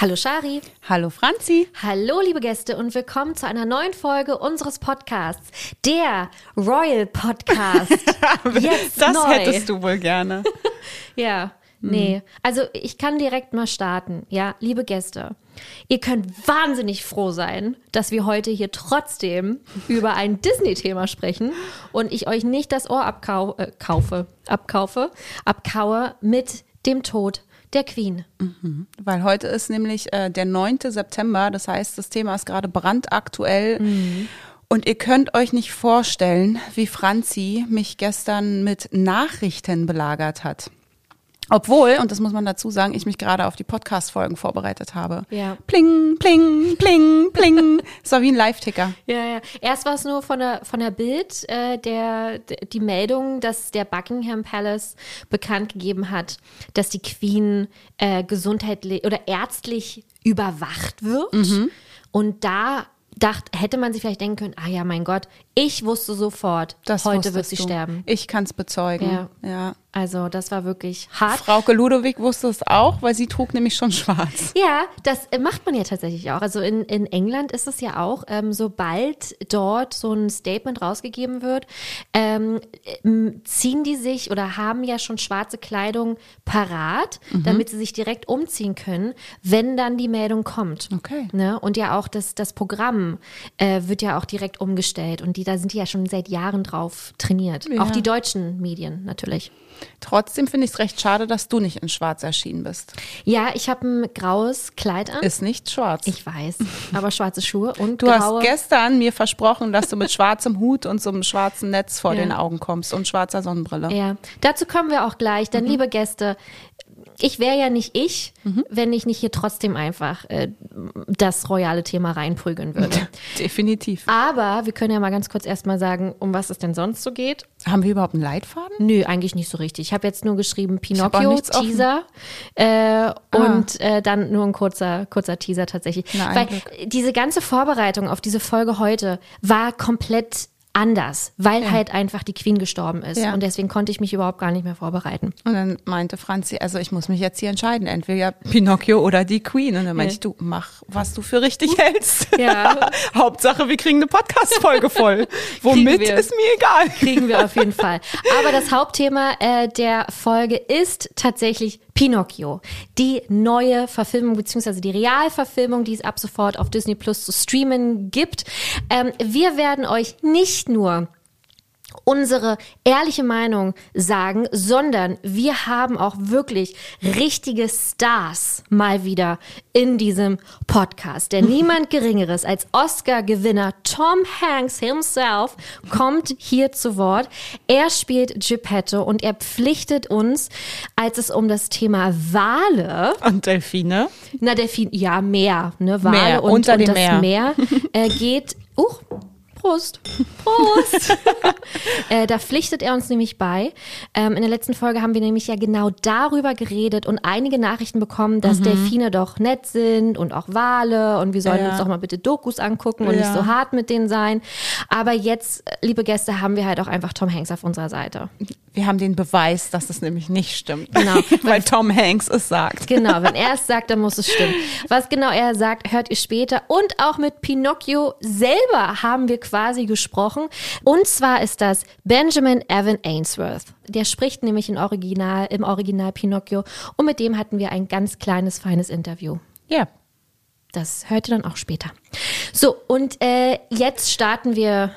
Hallo Shari. Hallo Franzi. Hallo liebe Gäste und willkommen zu einer neuen Folge unseres Podcasts, der Royal Podcast. Jetzt das neu. hättest du wohl gerne. Ja, nee. Also ich kann direkt mal starten. Ja, liebe Gäste. Ihr könnt wahnsinnig froh sein, dass wir heute hier trotzdem über ein Disney-Thema sprechen und ich euch nicht das Ohr abkau äh, kaufe, abkaufe, abkaue mit dem Tod der Queen. Weil heute ist nämlich äh, der 9. September, das heißt, das Thema ist gerade brandaktuell. Und ihr könnt euch nicht vorstellen, wie Franzi mich gestern mit Nachrichten belagert hat. Obwohl, und das muss man dazu sagen, ich mich gerade auf die Podcast-Folgen vorbereitet habe. Ja. Pling, pling, pling, pling. Es war wie ein Live-Ticker. Ja, ja. Erst war es nur von der, von der Bild äh, der, die Meldung, dass der Buckingham Palace bekannt gegeben hat, dass die Queen äh, gesundheitlich oder ärztlich überwacht wird. Und da dacht, hätte man sich vielleicht denken können, ah ja, mein Gott, ich wusste sofort, Das heute wird sie du. sterben. Ich kann es bezeugen. Ja. ja. Also das war wirklich hart. Frauke Ludowig wusste es auch, weil sie trug nämlich schon schwarz. Ja, das äh, macht man ja tatsächlich auch. Also in, in England ist es ja auch, ähm, sobald dort so ein Statement rausgegeben wird, ähm, ziehen die sich oder haben ja schon schwarze Kleidung parat, damit sie sich direkt umziehen können, wenn dann die Meldung kommt. Okay. Ne? Und ja auch das, das Programm äh, wird ja auch direkt umgestellt und die, da sind die ja schon seit Jahren drauf trainiert. Ja. Auch die deutschen Medien natürlich. Trotzdem finde ich es recht schade, dass du nicht in schwarz erschienen bist. Ja, ich habe ein graues Kleid an. Ist nicht schwarz. Ich weiß, aber schwarze Schuhe und du graue. hast gestern mir versprochen, dass du mit schwarzem Hut und so einem schwarzen Netz vor Ja. den Augen kommst und schwarzer Sonnenbrille. ja, dazu kommen wir auch gleich. Mhm. Denn liebe Gäste, ich wäre ja nicht ich, wenn ich nicht hier trotzdem einfach äh, das royale Thema reinprügeln würde. Definitiv. Aber wir können ja mal ganz kurz erstmal sagen, um was es denn sonst so geht. Haben wir überhaupt einen Leitfaden? Nö, eigentlich nicht so richtig. Ich habe jetzt nur geschrieben Pinocchio. Teaser äh, und äh, dann nur ein kurzer, kurzer Teaser tatsächlich. Na, Weil diese ganze Vorbereitung auf diese Folge heute war komplett anders, weil halt einfach die Queen gestorben ist. Ja. Und deswegen konnte ich mich überhaupt gar nicht mehr vorbereiten. Und dann meinte Franzi, also ich muss mich jetzt hier entscheiden, entweder Pinocchio oder die Queen. Und dann meinte Ja. ich, du mach, was du für richtig hältst. Ja. Hauptsache, wir kriegen eine Podcast-Folge voll. Womit ist mir egal. Kriegen wir auf jeden Fall. Aber das Hauptthema äh, der Folge ist tatsächlich Pinocchio. Die neue Verfilmung beziehungsweise die Realverfilmung, die es ab sofort auf Disney Plus zu streamen gibt. Ähm, wir werden euch nicht nur unsere ehrliche Meinung sagen, sondern wir haben auch wirklich richtige Stars mal wieder in diesem Podcast. Denn niemand Geringeres als Oscar-Gewinner Tom Hanks himself kommt hier zu Wort. Er spielt Geppetto und er pflichtet uns, als es um das Thema Wale Und Delfine? na, Delfin, ja, Meer, ne? Wale Meer, und, unter und dem das Meer. Meer, äh, geht. Uh, Prost. Prost. äh, da pflichtet er uns nämlich bei. Ähm, in der letzten Folge haben wir nämlich ja genau darüber geredet und einige Nachrichten bekommen, dass Delfine doch nett sind und auch Wale und wir sollen Mhm. Ja. uns doch mal bitte Dokus angucken und Ja. nicht so hart mit denen sein. Aber jetzt, äh, liebe Gäste, haben wir halt auch einfach Tom Hanks auf unserer Seite. Wir haben den Beweis, dass es nämlich nicht stimmt. Genau. Weil Tom Hanks es sagt. Genau, wenn er es sagt, dann muss es stimmen. Was genau er sagt, hört ihr später. Und auch mit Pinocchio selber haben wir quasi gesprochen. Und zwar ist das Benjamin Evan Ainsworth. Der spricht nämlich im Original, im Original Pinocchio. Und mit dem hatten wir ein ganz kleines, feines Interview. Ja. Das hört ihr dann auch später. So, und äh, jetzt starten wir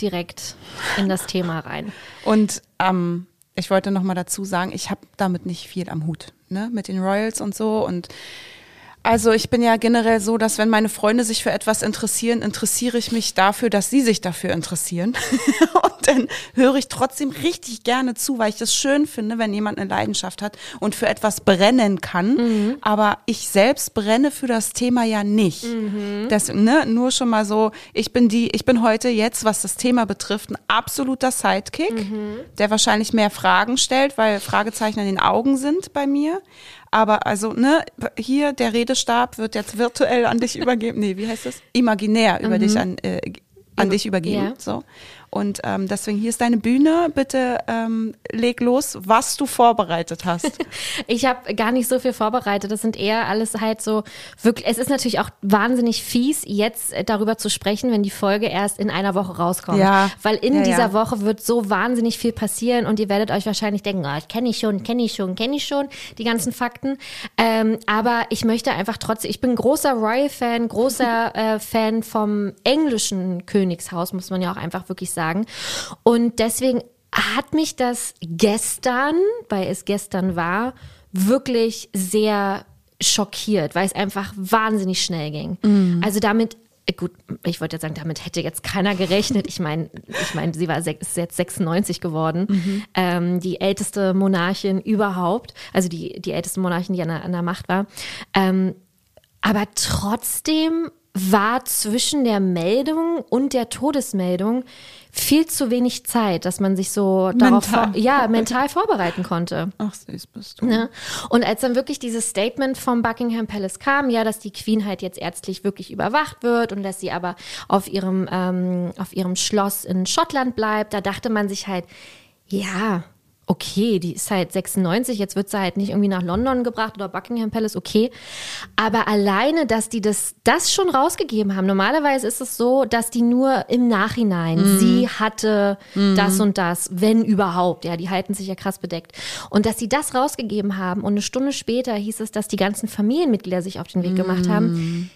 direkt in das Thema rein. Und ähm, ich wollte noch mal dazu sagen, ich habe damit nicht viel am Hut, ne, mit den Royals und so. Und Also ich bin ja generell so, dass wenn meine Freunde sich für etwas interessieren, interessiere ich mich dafür, dass sie sich dafür interessieren. und dann höre ich trotzdem richtig gerne zu, weil ich das schön finde, wenn jemand eine Leidenschaft hat und für etwas brennen kann. Mhm. Aber ich selbst brenne für das Thema ja nicht. Mhm. Das, ne, nur schon mal so, ich bin die, ich bin heute jetzt, was das Thema betrifft, ein absoluter Sidekick, mhm. der wahrscheinlich mehr Fragen stellt, weil Fragezeichen in den Augen sind bei mir. Aber also, ne, hier der Redestab wird jetzt virtuell an dich übergeben. Nee, wie heißt das? Imaginär über mhm. dich an, äh, an dich übergeben. Ja. So. Und ähm, deswegen hier ist deine Bühne. Bitte ähm, leg los, was du vorbereitet hast. ich habe gar nicht so viel vorbereitet. Das sind eher alles halt so wirklich. Es ist natürlich auch wahnsinnig fies, jetzt äh, darüber zu sprechen, wenn die Folge erst in einer Woche rauskommt. Ja. Weil in ja, dieser ja. Woche wird so wahnsinnig viel passieren und ihr werdet euch wahrscheinlich denken, oh, kenne ich schon, kenne ich schon, kenne ich schon die ganzen Fakten. Ähm, aber ich möchte einfach trotzdem. Ich bin großer Royal-Fan, großer äh, Fan vom englischen Königshaus, muss man ja auch einfach wirklich sagen sagen. Und deswegen hat mich das gestern, weil es gestern war, wirklich sehr schockiert, weil es einfach wahnsinnig schnell ging. Mhm. Also damit Gut, ich wollte jetzt sagen, damit hätte jetzt keiner gerechnet. Ich meine, ich meine, sie war ist jetzt 96 geworden, mhm. ähm, die älteste Monarchin überhaupt, also die die älteste Monarchin, die an der, an der Macht war. Ähm, aber trotzdem war zwischen der Meldung und der Todesmeldung viel zu wenig Zeit, dass man sich so darauf mental. Vor, ja, mental vorbereiten konnte. Ach, süß bist du. Ja. Und als dann wirklich dieses Statement vom Buckingham Palace kam, ja, dass die Queen halt jetzt ärztlich wirklich überwacht wird und dass sie aber auf ihrem, ähm, auf ihrem Schloss in Schottland bleibt, da dachte man sich halt, ja, okay, die ist halt 96, jetzt wird sie halt nicht irgendwie nach London gebracht oder Buckingham Palace, okay. Aber alleine, dass die das, das schon rausgegeben haben. Normalerweise ist es so, dass die nur im Nachhinein, mhm. sie hatte mhm. das und das, wenn überhaupt. Ja, die halten sich ja krass bedeckt. Und dass sie das rausgegeben haben und eine Stunde später hieß es, dass die ganzen Familienmitglieder sich auf den Weg gemacht haben.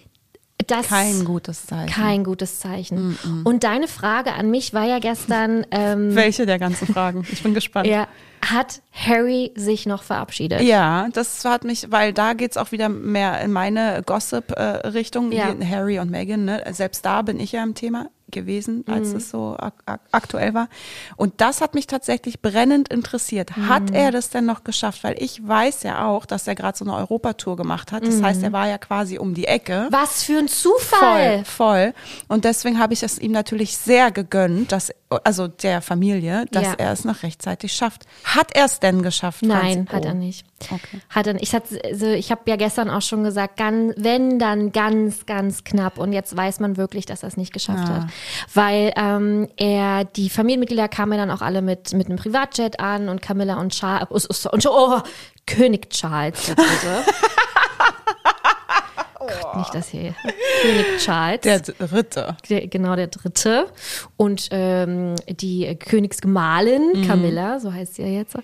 Das kein gutes Zeichen. Kein gutes Zeichen. Mm -mm. Und deine Frage an mich war ja gestern. Ähm, Welche der ganzen Fragen? Ich bin gespannt. Ja, hat Harry sich noch verabschiedet? Ja, das hat mich, weil da geht's auch wieder mehr in meine Gossip-Richtung, ja. Harry und Meghan. Ne? Selbst da bin ich ja im Thema gewesen, als mhm. es so ak aktuell war. Und das hat mich tatsächlich brennend interessiert. Mhm. Hat er das denn noch geschafft? Weil ich weiß ja auch, dass er gerade so eine Europatour gemacht hat. Das mhm. heißt, er war ja quasi um die Ecke. Was für ein Zufall! Voll, voll. Und deswegen habe ich es ihm natürlich sehr gegönnt, dass also der Familie, dass ja. er es noch rechtzeitig schafft. Hat er es denn geschafft? Nein, Franz? hat er nicht. Okay. Hat nicht. Ich, also ich habe ja gestern auch schon gesagt, ganz, wenn dann ganz, ganz knapp. Und jetzt weiß man wirklich, dass er es nicht geschafft ja. hat. Weil ähm, er, die Familienmitglieder kamen ja dann auch alle mit, mit einem Privatjet an und Camilla und Charles, und, oh, König Charles, Dritte. Gott, nicht das hier. König Charles. Der Dritte. Der, genau, der Dritte. Und ähm, die Königsgemahlin, mhm. Camilla, so heißt sie ja jetzt,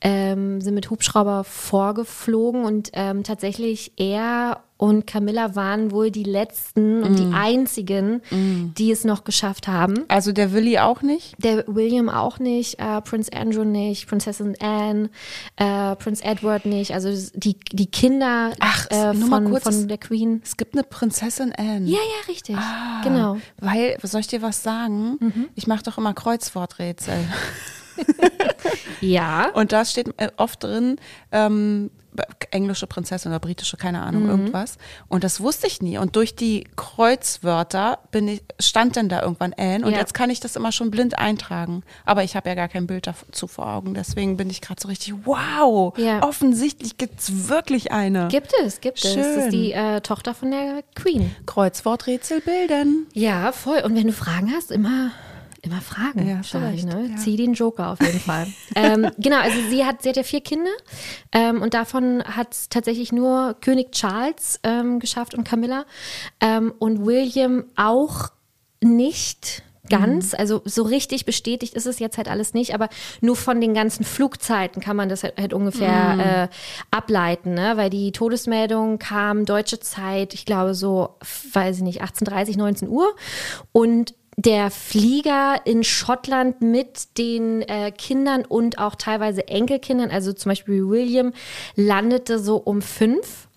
ähm, sind mit Hubschrauber vorgeflogen und ähm, tatsächlich er und Camilla waren wohl die letzten und mm. die einzigen, mm. die es noch geschafft haben. Also der Willy auch nicht? Der William auch nicht, äh, Prince Andrew nicht, Prinzessin Anne, äh, Prince Edward nicht. Also die, die Kinder Ach, äh, von, kurz, von der Queen. Es gibt eine Prinzessin Anne. Ja, ja, richtig. Ah, genau. Weil, soll ich dir was sagen? Mhm. Ich mache doch immer Kreuzworträtsel. ja. Und da steht äh, oft drin, ähm, englische Prinzessin oder britische, keine Ahnung, mhm. irgendwas. Und das wusste ich nie. Und durch die Kreuzwörter bin ich, stand dann da irgendwann Anne und ja. jetzt kann ich das immer schon blind eintragen. Aber ich habe ja gar kein Bild dazu vor Augen. Deswegen bin ich gerade so richtig, wow, ja. offensichtlich es wirklich eine. Gibt es, gibt Schön. es. Das ist die äh, Tochter von der Queen. Kreuzworträtsel bilden. Ja, voll. Und wenn du Fragen hast, immer Immer Fragen. Ja, vielleicht. Ne? Ja. Zieh den Joker auf jeden Fall. ähm, genau, also sie hat, sie hat ja vier Kinder ähm, und davon hat tatsächlich nur König Charles ähm, geschafft und Camilla ähm, und William auch nicht ganz. Mhm. Also so richtig bestätigt ist es jetzt halt alles nicht, aber nur von den ganzen Flugzeiten kann man das halt, halt ungefähr mhm. äh, ableiten, ne? weil die Todesmeldung kam deutsche Zeit, ich glaube so, weiß ich nicht, 18:30, 19 Uhr und der Flieger in Schottland mit den äh, Kindern und auch teilweise Enkelkindern, also zum Beispiel William, landete so um fünf.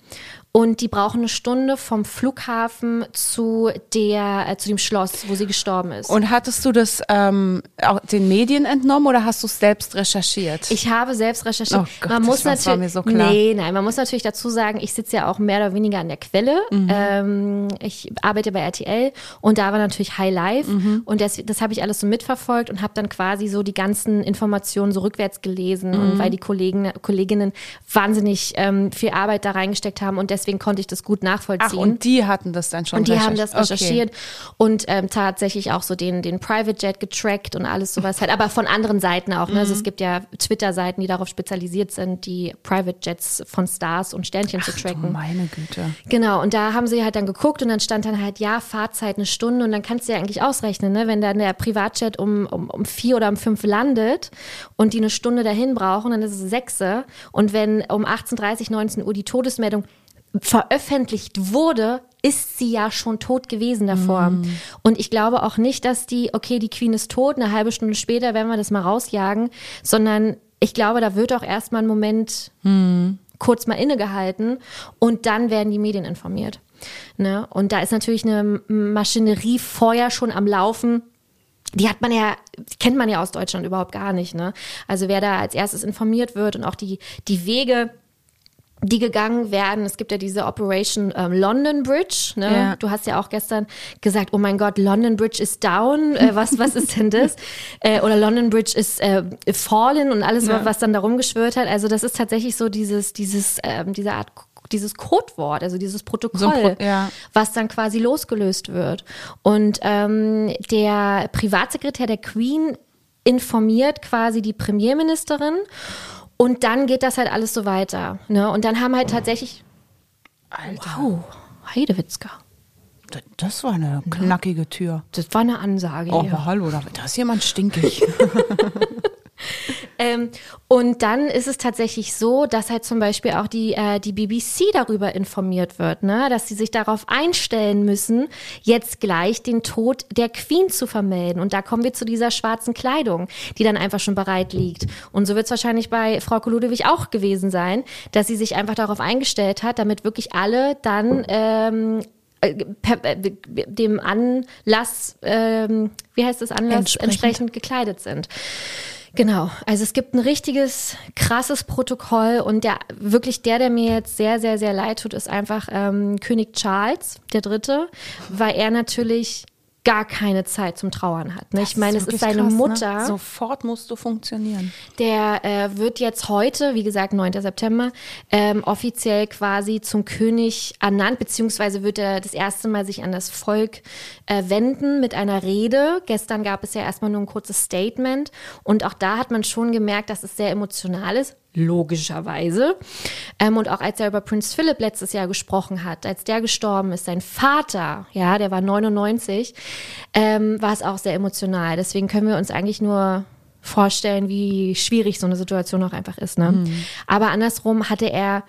Und die brauchen eine Stunde vom Flughafen zu der äh, zu dem Schloss, wo sie gestorben ist. Und hattest du das ähm, auch den Medien entnommen oder hast du es selbst recherchiert? Ich habe selbst recherchiert. Oh Gott, man muss das war mir so klar. nee, nein, man muss natürlich dazu sagen, ich sitze ja auch mehr oder weniger an der Quelle. Mhm. Ähm, ich arbeite bei RTL und da war natürlich High Life Mhm. und das, das habe ich alles so mitverfolgt und habe dann quasi so die ganzen Informationen so rückwärts gelesen Mhm. und weil die Kollegen, Kolleginnen wahnsinnig ähm, viel Arbeit da reingesteckt haben und deswegen konnte ich das gut nachvollziehen. Ach, und die hatten das dann schon Und die haben das recherchiert. recherchiert und ähm, tatsächlich auch so den, den Private Jet getrackt und alles sowas halt, aber von anderen Seiten auch. Ne? Also Mhm. es gibt ja Twitter-Seiten, die darauf spezialisiert sind, die Private Jets von Stars und Sternchen zu Okay. tracken. Oh, meine Güte. Genau, und da haben sie halt dann geguckt und dann stand dann halt, ja, Fahrzeit eine Stunde und dann kannst du ja eigentlich ausrechnen, ne? wenn dann der Privatjet um, um, um vier oder um fünf landet und die eine Stunde dahin brauchen, dann ist es sechse und wenn um 18.30, 19 Uhr die Todesmeldung veröffentlicht wurde, ist sie ja schon tot gewesen davor. Und ich glaube auch nicht, dass die, okay, die Queen ist tot, eine halbe Stunde später werden wir das mal rausjagen, sondern ich glaube, da wird auch erstmal einen Moment kurz mal innegehalten und dann werden die Medien informiert. Ne? Und da ist natürlich eine Maschinerie vorher schon am Laufen. Die hat man ja, kennt man ja aus Deutschland überhaupt gar nicht. Ne? Also wer da als erstes informiert wird und auch die, die Wege, die gegangen werden. Es gibt ja diese Operation ähm, London Bridge. Ne? Ja. Du hast ja auch gestern gesagt, oh mein Gott, London Bridge ist down. Äh, was, was ist denn das? äh, oder London Bridge ist äh, fallen und alles, was dann da rumgeschwört hat. Also das ist tatsächlich so dieses, dieses, ähm, diese Art dieses Codewort, also dieses Protokoll, So Pro- ja. was dann quasi losgelöst wird. Und ähm, der Privatsekretär der Queen informiert quasi die Premierministerin und dann geht das halt alles so weiter. Ne? Und dann haben halt tatsächlich, Alter, wow, Heidewitzka, das, das war eine knackige Tür. das war eine Ansage Oh, hier. aber hallo, da, da ist jemand stinkig. Ähm, und dann ist es tatsächlich so, dass halt zum Beispiel auch die, äh, die BBC darüber informiert wird, ne? dass sie sich darauf einstellen müssen, jetzt gleich den Tod der Queen zu vermelden. Und da kommen wir zu dieser schwarzen Kleidung, die dann einfach schon bereit liegt. Und so wird es wahrscheinlich bei Frau Ludewig auch gewesen sein, dass sie sich einfach darauf eingestellt hat, damit wirklich alle dann ähm, äh, äh, dem Anlass, ähm, wie heißt das, Anlass Entsprechend. entsprechend gekleidet sind. Genau, also es gibt ein richtiges, krasses Protokoll und der wirklich der, der mir jetzt sehr, sehr, sehr leid tut, ist einfach ähm, König Charles der Dritte, weil er natürlich gar keine Zeit zum Trauern hat. Ne? Ich meine, es ist seine krass, Mutter. Ne? Sofort musst du funktionieren. Der äh, wird jetzt heute, wie gesagt, 9. September, ähm, offiziell quasi zum König ernannt, beziehungsweise wird er das erste Mal sich an das Volk äh, wenden mit einer Rede. Gestern gab es ja erstmal nur ein kurzes Statement und auch da hat man schon gemerkt, dass es sehr emotional ist. Logischerweise. Ähm, und auch als er über Prince Philip letztes Jahr gesprochen hat, als der gestorben ist, sein Vater, ja, der war 99, ähm, war es auch sehr emotional. Deswegen können wir uns eigentlich nur vorstellen, wie schwierig so eine Situation auch einfach ist. Ne? Aber andersrum hatte er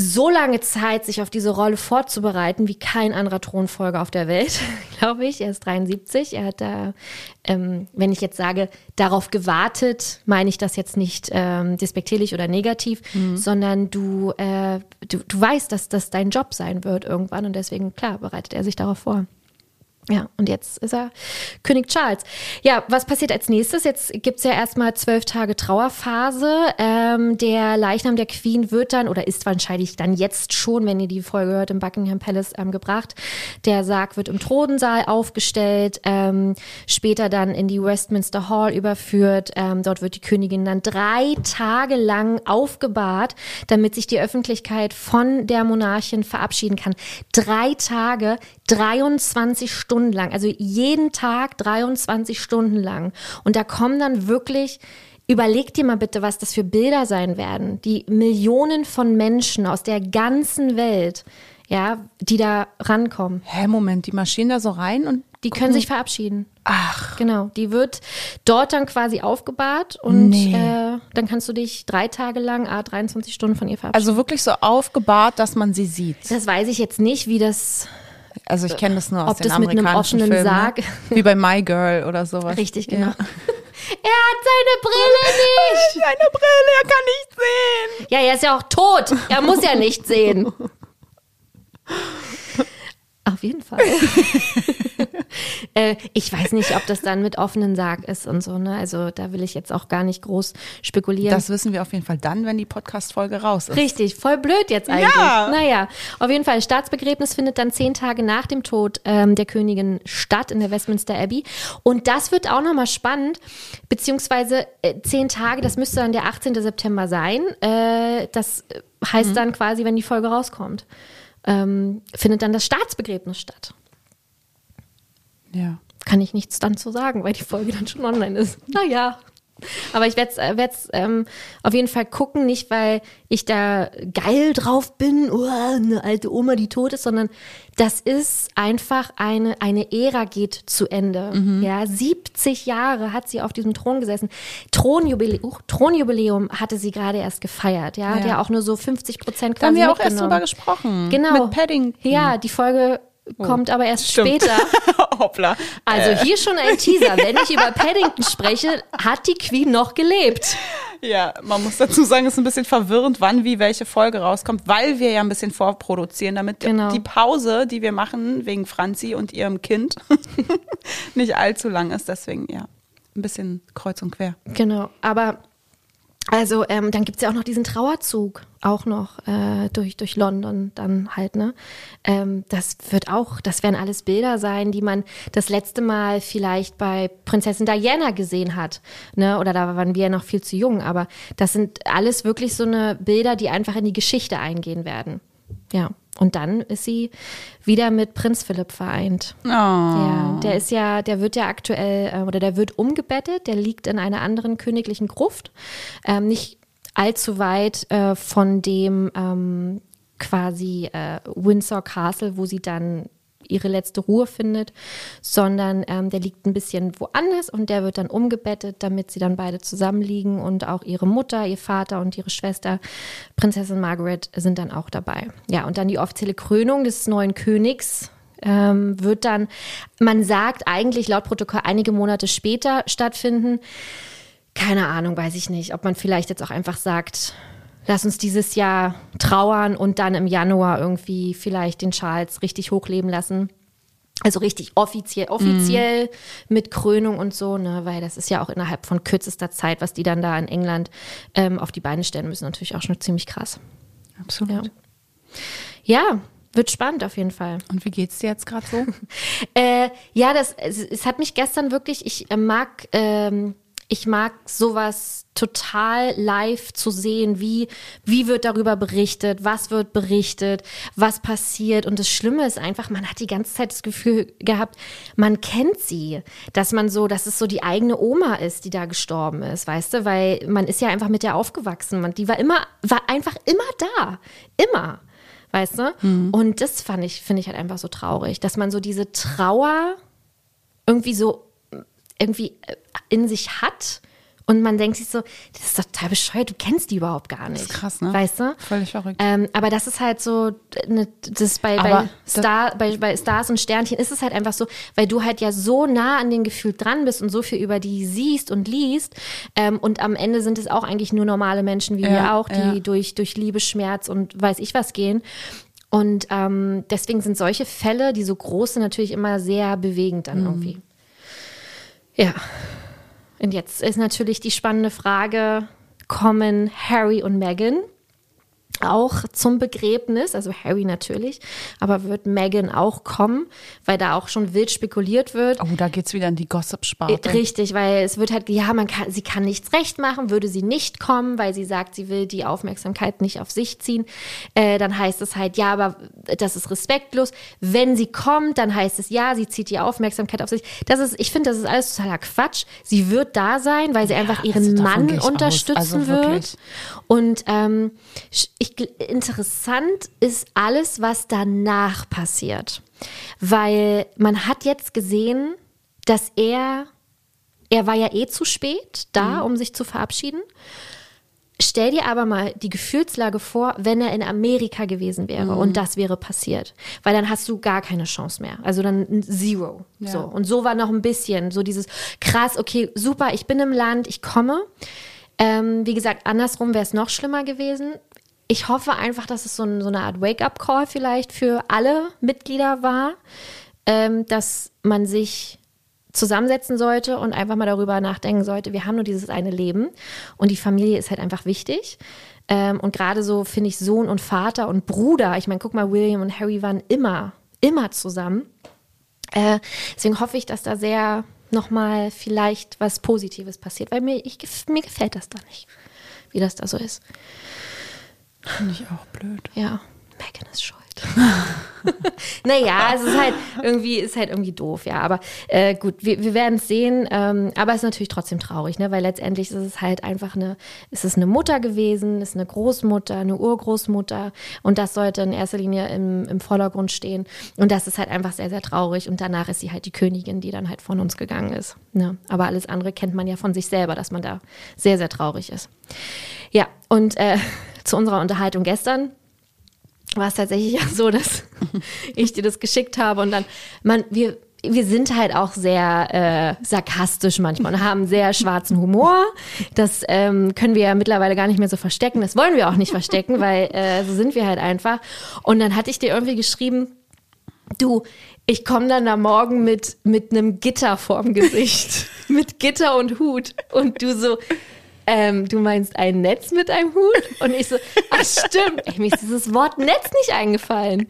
so lange Zeit, sich auf diese Rolle vorzubereiten, wie kein anderer Thronfolger auf der Welt, glaube ich. Er ist 73. Er hat da, ähm, wenn ich jetzt sage, darauf gewartet, meine ich das jetzt nicht ähm, despektierlich oder negativ, sondern du, äh, du, du weißt, dass das dein Job sein wird irgendwann und deswegen, klar, bereitet er sich darauf vor. Ja, und jetzt ist er König Charles. Ja, was passiert als nächstes? Jetzt gibt's ja erstmal zwölf Tage Trauerphase. Ähm, der Leichnam der Queen wird dann, oder ist wahrscheinlich dann jetzt schon, wenn ihr die Folge hört, im Buckingham Palace ähm, gebracht. Der Sarg wird im Thronsaal aufgestellt, ähm, später dann in die Westminster Hall überführt. Ähm, dort wird die Königin dann drei Tage lang aufgebahrt, damit sich die Öffentlichkeit von der Monarchin verabschieden kann. Drei Tage, 23 Stunden lang, also jeden Tag 23 Stunden lang. Und da kommen dann wirklich, überleg dir mal bitte, was das für Bilder sein werden. Die Millionen von Menschen aus der ganzen Welt, ja, die da rankommen. Hä, Moment, die marschieren da so rein und Die können sich verabschieden. ach, Genau, die wird dort dann quasi aufgebahrt und Nee. äh, dann kannst du dich drei Tage lang, a 23 Stunden von ihr verabschieden. also wirklich so aufgebahrt, dass man sie sieht. das weiß ich jetzt nicht, wie das Also ich kenne das nur aus Ob den das mit einem amerikanischen offenen Filmen. Sarg- Ne? Wie bei My Girl oder sowas. richtig genau. Ja. Er hat seine Brille nicht. Seine Brille, er kann nicht sehen. Ja, er ist ja auch tot. Er muss ja nicht sehen. Auf jeden Fall. äh, ich weiß nicht, ob das dann mit offenen Sarg ist und so, ne? Also da will ich jetzt auch gar nicht groß spekulieren. Das wissen wir auf jeden Fall dann, wenn die Podcast-Folge raus ist. Richtig, voll blöd jetzt eigentlich. Ja. Naja, auf jeden Fall, Staatsbegräbnis findet dann zehn Tage nach dem Tod ähm, der Königin statt in der Westminster Abbey. Und das wird auch nochmal spannend, beziehungsweise äh, zehn Tage, das müsste dann der 18. September sein. Äh, das heißt mhm. dann quasi, wenn die Folge rauskommt ähm, findet dann das Staatsbegräbnis statt. Ja. Kann ich nichts dann zu sagen, weil die Folge dann schon online ist. Naja. Aber ich werde es äh, ähm, auf jeden Fall gucken, nicht weil ich da geil drauf bin, oh, eine alte Oma, die tot ist, sondern das ist einfach eine, eine Ära geht zu Ende. Mhm. Ja, 70 Jahre hat sie auf diesem Thron gesessen. Thronjubiläum, uh, Thronjubiläum hatte sie gerade erst gefeiert. Ja, ja. hat ja auch nur so 50 Prozent quasi Da haben wir auch erst drüber gesprochen. Genau. Mit Paddington. Ja, die Folge Oh. kommt aber erst Stimmt. später. Hoppla. Also hier schon ein Teaser. Wenn ich über Paddington spreche, hat die Queen noch gelebt. Ja, man muss dazu sagen, es ist ein bisschen verwirrend, wann wie welche Folge rauskommt, weil wir ja ein bisschen vorproduzieren, damit genau. die Pause, die wir machen wegen Franzi und ihrem Kind, nicht allzu lang ist. Deswegen ja, ein bisschen kreuz und quer. Genau, aber also ähm, dann gibt's ja auch noch diesen Trauerzug, auch noch äh, durch, durch London dann halt, ne? Ähm, das wird auch, das werden alles Bilder sein, die man das letzte Mal vielleicht bei Prinzessin Diana gesehen hat, ne? Oder da waren wir ja noch viel zu jung, aber das sind alles wirklich so eine Bilder, die einfach in die Geschichte eingehen werden. Ja. Und dann ist sie wieder mit Prinz Philipp vereint. Oh. Ja, der ist ja, der wird ja aktuell äh, oder der wird umgebettet, der liegt in einer anderen königlichen Gruft, ähm, nicht allzu weit äh, von dem ähm, quasi äh, Windsor Castle, wo sie dann ihre letzte Ruhe findet, sondern ähm, der liegt ein bisschen woanders und der wird dann umgebettet, damit sie dann beide zusammenliegen und auch ihre Mutter, ihr Vater und ihre Schwester, Prinzessin Margaret, sind dann auch dabei. Ja, und dann die offizielle Krönung des neuen Königs ähm, wird dann, man sagt eigentlich laut Protokoll einige Monate später stattfinden. Keine Ahnung, weiß ich nicht, ob man vielleicht jetzt auch einfach sagt, lass uns dieses Jahr trauern und dann im Januar irgendwie vielleicht den Charles richtig hochleben lassen. Also richtig offiziell, offiziell mm. mit Krönung und so, ne, weil das ist ja auch innerhalb von kürzester Zeit, was die dann da in England ähm, auf die Beine stellen müssen, natürlich auch schon ziemlich krass. Absolut. Ja. ja wird spannend auf jeden Fall. Und wie geht's dir jetzt gerade so? äh, ja, das es, es, hat mich gestern wirklich, ich äh, mag ähm, ich mag sowas total live zu sehen, wie, wie wird darüber berichtet, was wird berichtet, was passiert. Und das Schlimme ist einfach, man hat die ganze Zeit das Gefühl gehabt, man kennt sie, dass man so, dass es so die eigene Oma ist, die da gestorben ist, weißt du, weil man ist ja einfach mit der aufgewachsen. Man, die war immer, war einfach immer da. Immer. Weißt du? Mhm. Und das fand ich, finde ich halt einfach so traurig, dass man so diese Trauer irgendwie so irgendwie äh, in sich hat. Und man denkt sich so, das ist total bescheuert, du kennst die überhaupt gar nicht. Das ist krass, ne? Weißt du? Völlig verrückt. Ähm, aber das ist halt so, ne, das bei, bei, Star, bei, bei Stars und Sternchen ist es halt einfach so, weil du halt ja so nah an den Gefühl dran bist und so viel über die siehst und liest. Ähm, und am Ende sind es auch eigentlich nur normale Menschen wie ja, wir auch, die ja. durch, durch Liebe, Schmerz und weiß ich was gehen. Und ähm, deswegen sind solche Fälle, die so große, natürlich immer sehr bewegend dann mhm. irgendwie. Ja. Und jetzt ist natürlich die spannende Frage, kommen Harry und Meghan auch zum Begräbnis, also Harry natürlich, aber wird Meghan auch kommen, weil da auch schon wild spekuliert wird. Oh, da geht's wieder in die Gossip-Sparte. Äh, richtig, weil es wird halt, ja, man kann, sie kann nichts recht machen, würde sie nicht kommen, weil sie sagt, sie will die Aufmerksamkeit nicht auf sich ziehen. Äh, dann heißt es halt, ja, aber das ist respektlos. Wenn sie kommt, dann heißt es, ja, sie zieht die Aufmerksamkeit auf sich. Das ist, ich finde, das ist alles totaler Quatsch. Sie wird da sein, weil sie ja, einfach ihren Mann unterstützen also wird. Und ähm, ich ich, interessant ist alles, was danach passiert. Weil man hat jetzt gesehen, dass er, er war ja eh zu spät da, mhm. um sich zu verabschieden. Stell dir aber mal die Gefühlslage vor, wenn er in Amerika gewesen wäre mhm. und das wäre passiert. Weil dann hast du gar keine Chance mehr. Also dann Zero. Ja. So. Und so war noch ein bisschen so dieses krass, okay, super, ich bin im Land, ich komme. Ähm, wie gesagt, andersrum wäre es noch schlimmer gewesen ich hoffe einfach, dass es so, ein, so eine Art Wake-up-Call vielleicht für alle Mitglieder war, ähm, dass man sich zusammensetzen sollte und einfach mal darüber nachdenken sollte, wir haben nur dieses eine Leben und die Familie ist halt einfach wichtig. Ähm, und gerade so finde ich Sohn und Vater und Bruder, ich meine, guck mal, William und Harry waren immer, immer zusammen. Äh, deswegen hoffe ich, dass da sehr nochmal vielleicht was Positives passiert, weil mir, ich, mir gefällt das da nicht, wie das da so ist. Finde ich auch blöd. Ja, Megan ist schuld. naja, es ist halt irgendwie, ist halt irgendwie doof, ja. Aber äh, gut, wir, wir werden es sehen. Ähm, aber es ist natürlich trotzdem traurig, ne? Weil letztendlich ist es halt einfach eine, ist es eine Mutter gewesen, ist eine Großmutter, eine Urgroßmutter. Und das sollte in erster Linie im, im Vordergrund stehen. Und das ist halt einfach sehr, sehr traurig. Und danach ist sie halt die Königin, die dann halt von uns gegangen ist. Ne? Aber alles andere kennt man ja von sich selber, dass man da sehr, sehr traurig ist. Ja, und äh, zu unserer Unterhaltung gestern war es tatsächlich ja so, dass ich dir das geschickt habe und dann, man, wir, wir sind halt auch sehr äh, sarkastisch manchmal und haben sehr schwarzen Humor. Das ähm, können wir ja mittlerweile gar nicht mehr so verstecken. Das wollen wir auch nicht verstecken, weil äh, so sind wir halt einfach. Und dann hatte ich dir irgendwie geschrieben, du, ich komme dann da morgen mit, mit einem Gitter vorm Gesicht. mit Gitter und Hut. Und du so, ähm, du meinst ein Netz mit einem Hut? Und ich so, ach stimmt. Ey, mir ist dieses Wort Netz nicht eingefallen.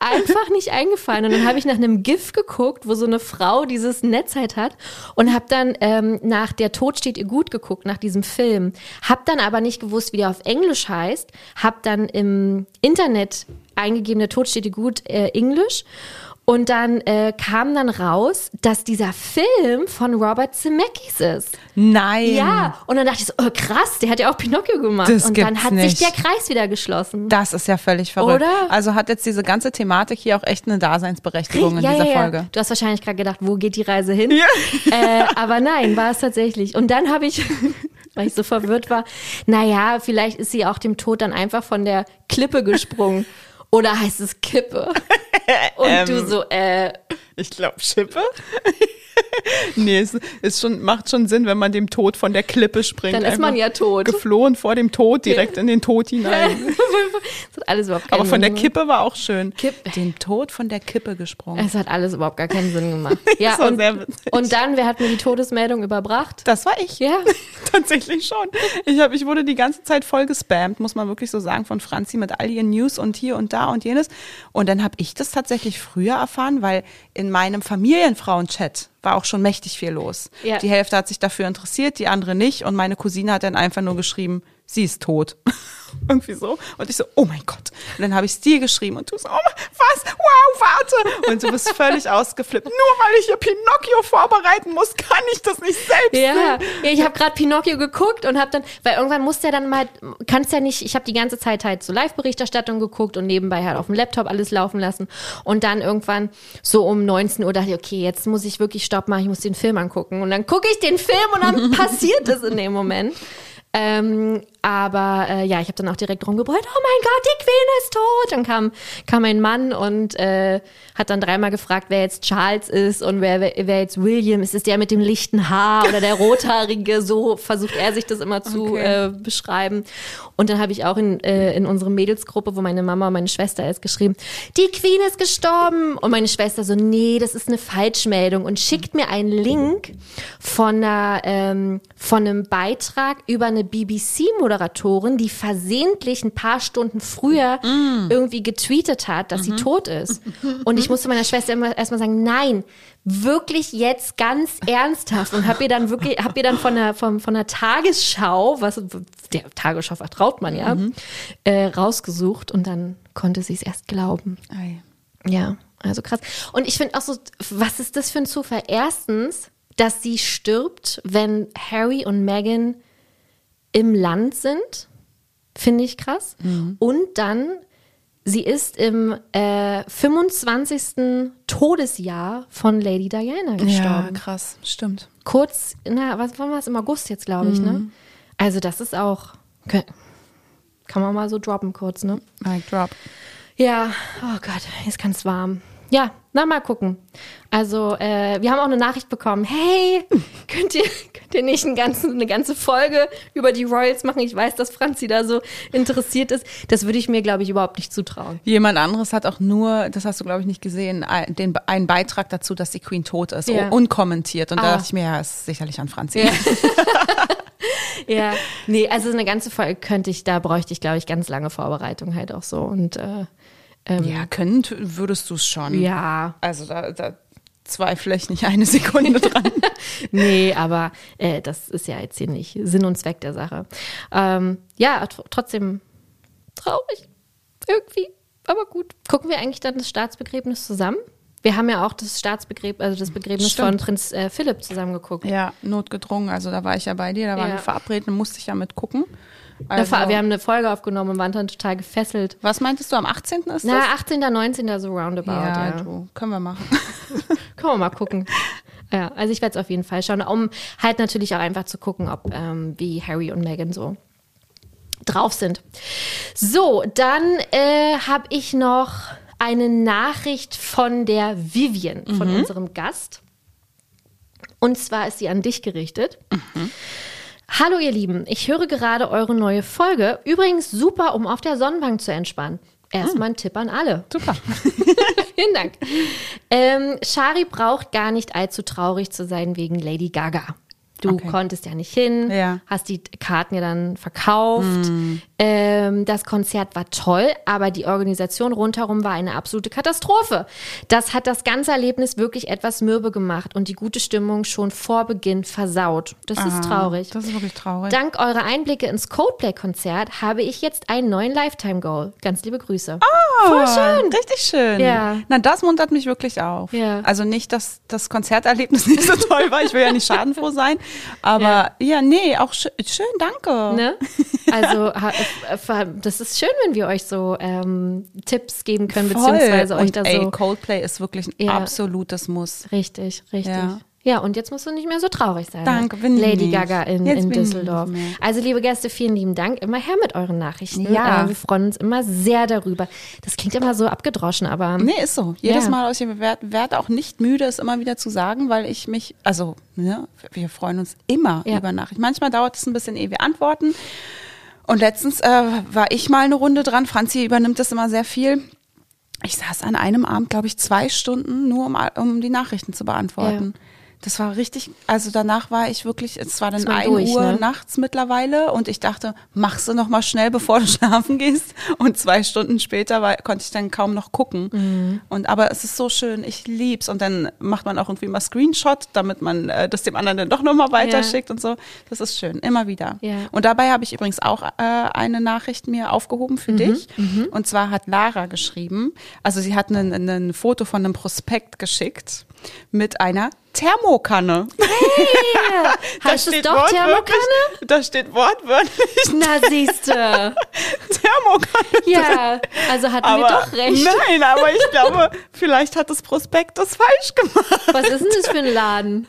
Einfach nicht eingefallen. Und dann habe ich nach einem GIF geguckt, wo so eine Frau dieses Netz halt hat und habe dann ähm, nach Der Tod steht ihr gut geguckt, nach diesem Film. Hab dann aber nicht gewusst, wie der auf Englisch heißt. Hab dann im Internet eingegeben, Der Tod steht ihr gut, äh, Englisch und dann äh, kam dann raus, dass dieser Film von Robert Zemeckis ist. Nein. Ja, und dann dachte ich so, oh, krass, der hat ja auch Pinocchio gemacht. Das und dann hat nicht. sich der Kreis wieder geschlossen. Das ist ja völlig verrückt. Oder? Also hat jetzt diese ganze Thematik hier auch echt eine Daseinsberechtigung in ja, dieser ja, ja. Folge. Du hast wahrscheinlich gerade gedacht, wo geht die Reise hin? Äh, aber nein, war es tatsächlich. Und dann habe ich, weil ich so verwirrt war, naja, vielleicht ist sie auch dem Tod dann einfach von der Klippe gesprungen. Oder heißt es Kippe? Und Ähm, du so, äh, Ich glaube, Schippe. nee, es ist schon, macht schon Sinn, wenn man dem Tod von der Klippe springt. dann ist man ja tot. Geflohen vor dem Tod, direkt in den Tod hinein. das hat alles überhaupt keinen Aber von der Sinn Kippe war auch schön. Kippe. Den Tod von der Kippe gesprungen. Es hat alles überhaupt gar keinen Sinn gemacht. Ja, Das war und, sehr witzig. und dann, wer hat mir die Todesmeldung überbracht? Das war ich. Ja. Tatsächlich schon. Ich, hab, ich wurde die ganze Zeit voll gespammt, muss man wirklich so sagen, von Franzi mit all ihren News und hier und da und jenes. Und dann habe ich das tatsächlich früher erfahren, weil in meinem Familienfrauen-Chat war auch schon mächtig viel los. Ja. Die Hälfte hat sich dafür interessiert, die andere nicht. Und meine Cousine hat dann einfach nur geschrieben, sie ist tot. Irgendwie so. Und ich so, oh mein Gott. Und dann habe ich es dir geschrieben und du so, oh, was? Wow, warte. Und du bist völlig ausgeflippt. Nur weil ich hier Pinocchio vorbereiten muss, kann ich das nicht selbst. Ja, ja ich habe gerade Pinocchio geguckt und habe dann, weil irgendwann musst du ja dann mal, kannst ja nicht, ich habe die ganze Zeit halt so Live-Berichterstattung geguckt und nebenbei halt auf dem Laptop alles laufen lassen und dann irgendwann so um 19 Uhr dachte ich, okay, jetzt muss ich wirklich Stopp machen, ich muss den Film angucken und dann gucke ich den Film und dann passiert es in dem Moment. Ähm, aber äh, ja, ich habe dann auch direkt rumgebrüllt, oh mein Gott, die Queen ist tot. Dann kam, kam ein Mann und äh, hat dann dreimal gefragt, wer jetzt Charles ist und wer, wer, wer jetzt William ist. Ist der mit dem lichten Haar oder der rothaarige? So versucht er sich das immer zu Okay. äh, beschreiben. Und dann habe ich auch in, äh, in unsere Mädelsgruppe, wo meine Mama und meine Schwester ist, geschrieben, die Queen ist gestorben. Und meine Schwester so, nee, das ist eine Falschmeldung und schickt mir einen Link von, einer, ähm, von einem Beitrag über eine BBC-Moderatorin, die versehentlich ein paar Stunden früher irgendwie getweetet hat, dass sie tot ist. Und ich musste meiner Schwester immer erstmal sagen, nein, wirklich jetzt ganz ernsthaft und hab ihr dann wirklich, hab ihr dann von der, von, von der Tagesschau, was, der Tagesschau vertraut man ja, äh, rausgesucht und dann konnte sie es erst glauben. Ei. Ja, also krass. Und ich finde auch so, was ist das für ein Zufall? Erstens, dass sie stirbt, wenn Harry und Meghan im Land sind, finde ich krass. Und dann, sie ist im äh, 25. Todesjahr von Lady Diana Ja, gestorben. krass. Stimmt. Kurz, na, was war es? Im August jetzt, glaube ich, ne? Also das ist auch, kann, kann man mal so droppen kurz, ne? Mic drop. Ja, oh Gott, jetzt es warm. Ja, na mal gucken. Also äh, wir haben auch eine Nachricht bekommen. Hey, könnt ihr, könnt ihr nicht einen ganzen, eine ganze Folge über die Royals machen? Ich weiß, dass Franzi da so interessiert ist. Das würde ich mir, glaube ich, überhaupt nicht zutrauen. Jemand anderes hat auch nur, das hast du glaube ich nicht gesehen, den, einen Beitrag dazu, dass die Queen tot ist, Ja. unkommentiert. Und Ah. da dachte ich mir, ja, ist sicherlich an Franzi. Ja. Ja, nee, also eine ganze Folge könnte ich, da bräuchte ich, glaube ich, ganz lange Vorbereitung halt auch so. Und äh, ähm, Ja, können würdest du es schon. ja, Also da, da zweifle ich nicht eine Sekunde dran. nee, aber äh, das ist ja jetzt hier nicht Sinn und Zweck der Sache. Ähm, ja, tr trotzdem traurig irgendwie, aber gut. Gucken wir eigentlich dann das Staatsbegräbnis zusammen? Wir haben ja auch das Staatsbegräbnis, also das Begräbnis Stimmt. von Prinz äh, Philipp zusammen geguckt. ja, notgedrungen. Also da war ich ja bei dir, da waren Ja. wir verabredet, musste ich ja mit Also, wir haben eine Folge aufgenommen und waren dann total gefesselt. was meintest du, am 18. ist Na, das? 18., 19. so roundabout. ja, Ja, du, können wir machen. Können wir mal gucken. Ja, also ich werde es auf jeden Fall schauen, um halt natürlich auch einfach zu gucken, ob ähm, wie Harry und Meghan so drauf sind. So, dann äh, habe ich noch eine Nachricht von der Vivian, von unserem Gast. Und zwar ist sie an dich gerichtet. Hallo ihr Lieben, ich höre gerade eure neue Folge. Übrigens super, um auf der Sonnenbank zu entspannen. Erstmal ein Tipp an alle. Super. Vielen Dank. Ähm, Shari braucht gar nicht allzu traurig zu sein wegen Lady Gaga. Du Okay. konntest ja nicht hin, Ja. hast die Karten ja dann verkauft. Ähm, das Konzert war toll, aber die Organisation rundherum war eine absolute Katastrophe. Das hat das ganze Erlebnis wirklich etwas mürbe gemacht und die gute Stimmung schon vor Beginn versaut. Das ist traurig. Das ist wirklich traurig. Dank eurer Einblicke ins Coldplay-Konzert habe ich jetzt einen neuen Lifetime-Goal. Ganz liebe Grüße. Voll schön. Richtig schön. Ja. Na, das muntert mich wirklich auf. Ja. Also nicht, dass das Konzerterlebnis nicht so toll war. Ich will ja nicht schadenfroh sein. Aber ja, nee, auch schön, schön danke. Ne? Also das ist schön, wenn wir euch so ähm, Tipps geben können, beziehungsweise euch und da ey, so. Coldplay ist wirklich ein Ja. absolutes Muss. Richtig, richtig. Ja. Ja. und jetzt musst du nicht mehr so traurig sein. Danke, bin ich Lady. Gaga in, in Düsseldorf. Also, liebe Gäste, vielen lieben Dank. Immer her mit euren Nachrichten. Ja. Äh, wir freuen uns immer sehr darüber. Das klingt immer so abgedroschen, aber Nee, ist so. Jedes Ja. Mal, ich werde werd auch nicht müde, es immer wieder zu sagen, weil ich mich, also, ne, wir freuen uns immer Ja. über Nachrichten. Manchmal dauert es ein bisschen, ehe wir antworten. Und letztens äh, war ich mal eine Runde dran. Franzi übernimmt das immer sehr viel. Ich saß an einem Abend, glaube ich, zwei Stunden nur, um, um die Nachrichten zu beantworten. Das war richtig, also danach war ich wirklich, es war dann Ist man 1 durch, Uhr ne? nachts mittlerweile und ich dachte, machst du noch mal schnell, bevor du schlafen gehst. Und zwei Stunden später war, konnte ich dann kaum noch gucken. Mhm. Und aber es ist so schön, ich lieb's. Und dann macht man auch irgendwie mal Screenshot, damit man äh, das dem anderen dann doch noch mal weiterschickt und so. Das ist schön, immer wieder. Ja. Und dabei habe ich übrigens auch äh, eine Nachricht mir aufgehoben für dich. Und zwar hat Lara geschrieben, also sie hat ein Foto von einem Prospekt geschickt mit einer Thermokanne. Da heißt es doch Thermokanne? Da steht wortwörtlich Na, siehste. Thermokanne. ja, also hatten Aber wir doch recht. nein, aber ich glaube, vielleicht hat das Prospekt das falsch gemacht. Was ist denn das für ein Laden?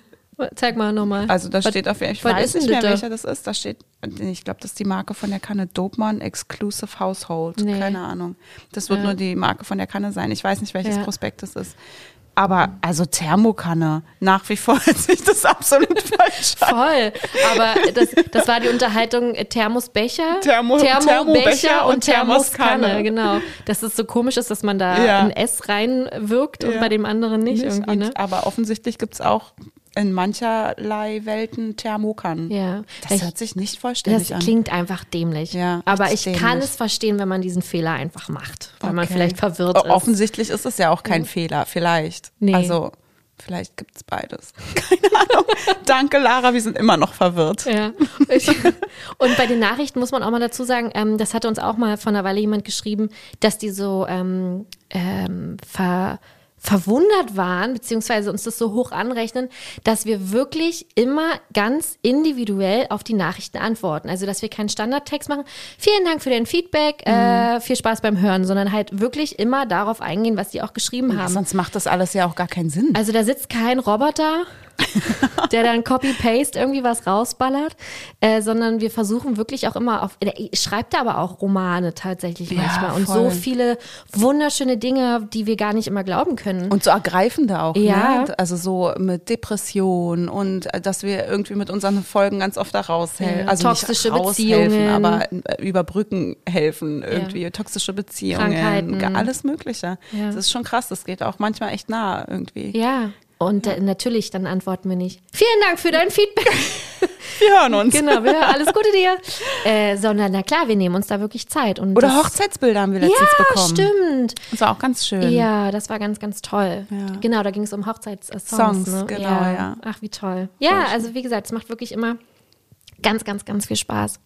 Zeig mal nochmal. Also da steht auf jeden Fall, ich was weiß nicht mehr, da? welcher das ist. Da steht, ich glaube, das ist die Marke von der Kanne Dobmann Exclusive Household. Nee. Keine Ahnung. Das wird Ja. nur die Marke von der Kanne sein. Ich weiß nicht, welches Ja. Prospekt das ist. Aber also Thermokanne, nach wie vor hört sich das absolut falsch. Voll. Aber das, das war die Unterhaltung äh, Thermosbecher, Thermo- Thermobecher und Thermoskanne. Thermoskanne. Genau. Dass es so komisch ist, dass man da Ja. ein S reinwirkt und Ja. bei dem anderen nicht, Nicht? ne? Aber offensichtlich gibt es auch in mancherlei Welten Thermokannen. Ja. Das Ich- hört sich nicht vollständig Das an. klingt einfach dämlich. Ja, Aber ich richtig kann dämlich. es verstehen, wenn man diesen Fehler einfach macht. Weil man Okay. vielleicht verwirrt ist. Offensichtlich ist es ja auch kein Fehler, vielleicht. Nee. Also, vielleicht gibt es beides. Keine Ahnung. Danke, Lara, wir sind immer noch verwirrt. Ja. Und bei den Nachrichten muss man auch mal dazu sagen, ähm, das hatte uns auch mal vor einer Weile jemand geschrieben, dass die so ähm, ähm, ver, verwundert waren, beziehungsweise uns das so hoch anrechnen, dass wir wirklich immer ganz individuell auf die Nachrichten antworten. Also, dass wir keinen Standardtext machen. Vielen Dank für dein Feedback, Mhm. äh, viel Spaß beim Hören, sondern halt wirklich immer darauf eingehen, was die auch geschrieben Ja, haben. sonst macht das alles ja auch gar keinen Sinn. Also da sitzt kein Roboter der dann Copy-Paste irgendwie was rausballert, äh, sondern wir versuchen wirklich auch immer auf, er schreibt aber auch Romane tatsächlich Ja, manchmal und voll. so viele wunderschöne Dinge, die wir gar nicht immer glauben können. Und so ergreifende auch, Ja. ne? Also so mit Depression und äh, dass wir irgendwie mit unseren Folgen ganz oft da raushelfen. Ja, Also toxische nicht raushelfen, Beziehungen. aber äh, über Brücken helfen irgendwie, toxische Beziehungen, alles Mögliche. Ja. Das ist schon krass, das geht auch manchmal echt nah irgendwie. ja. Und äh, natürlich, dann antworten wir nicht. Vielen Dank für dein Feedback. Wir hören uns. genau, wir, alles Gute dir. Äh, sondern, na klar, wir nehmen uns da wirklich Zeit. Und Oder Hochzeitsbilder haben wir letztens Ja, bekommen. stimmt. Das war auch ganz schön. Ja, das war ganz, ganz toll. Ja. Genau, da ging es um Hochzeitssongs. Songs, ne? genau, ja. Ach, wie toll. Ja, also wie gesagt, es macht wirklich immer ganz, ganz, ganz viel Spaß.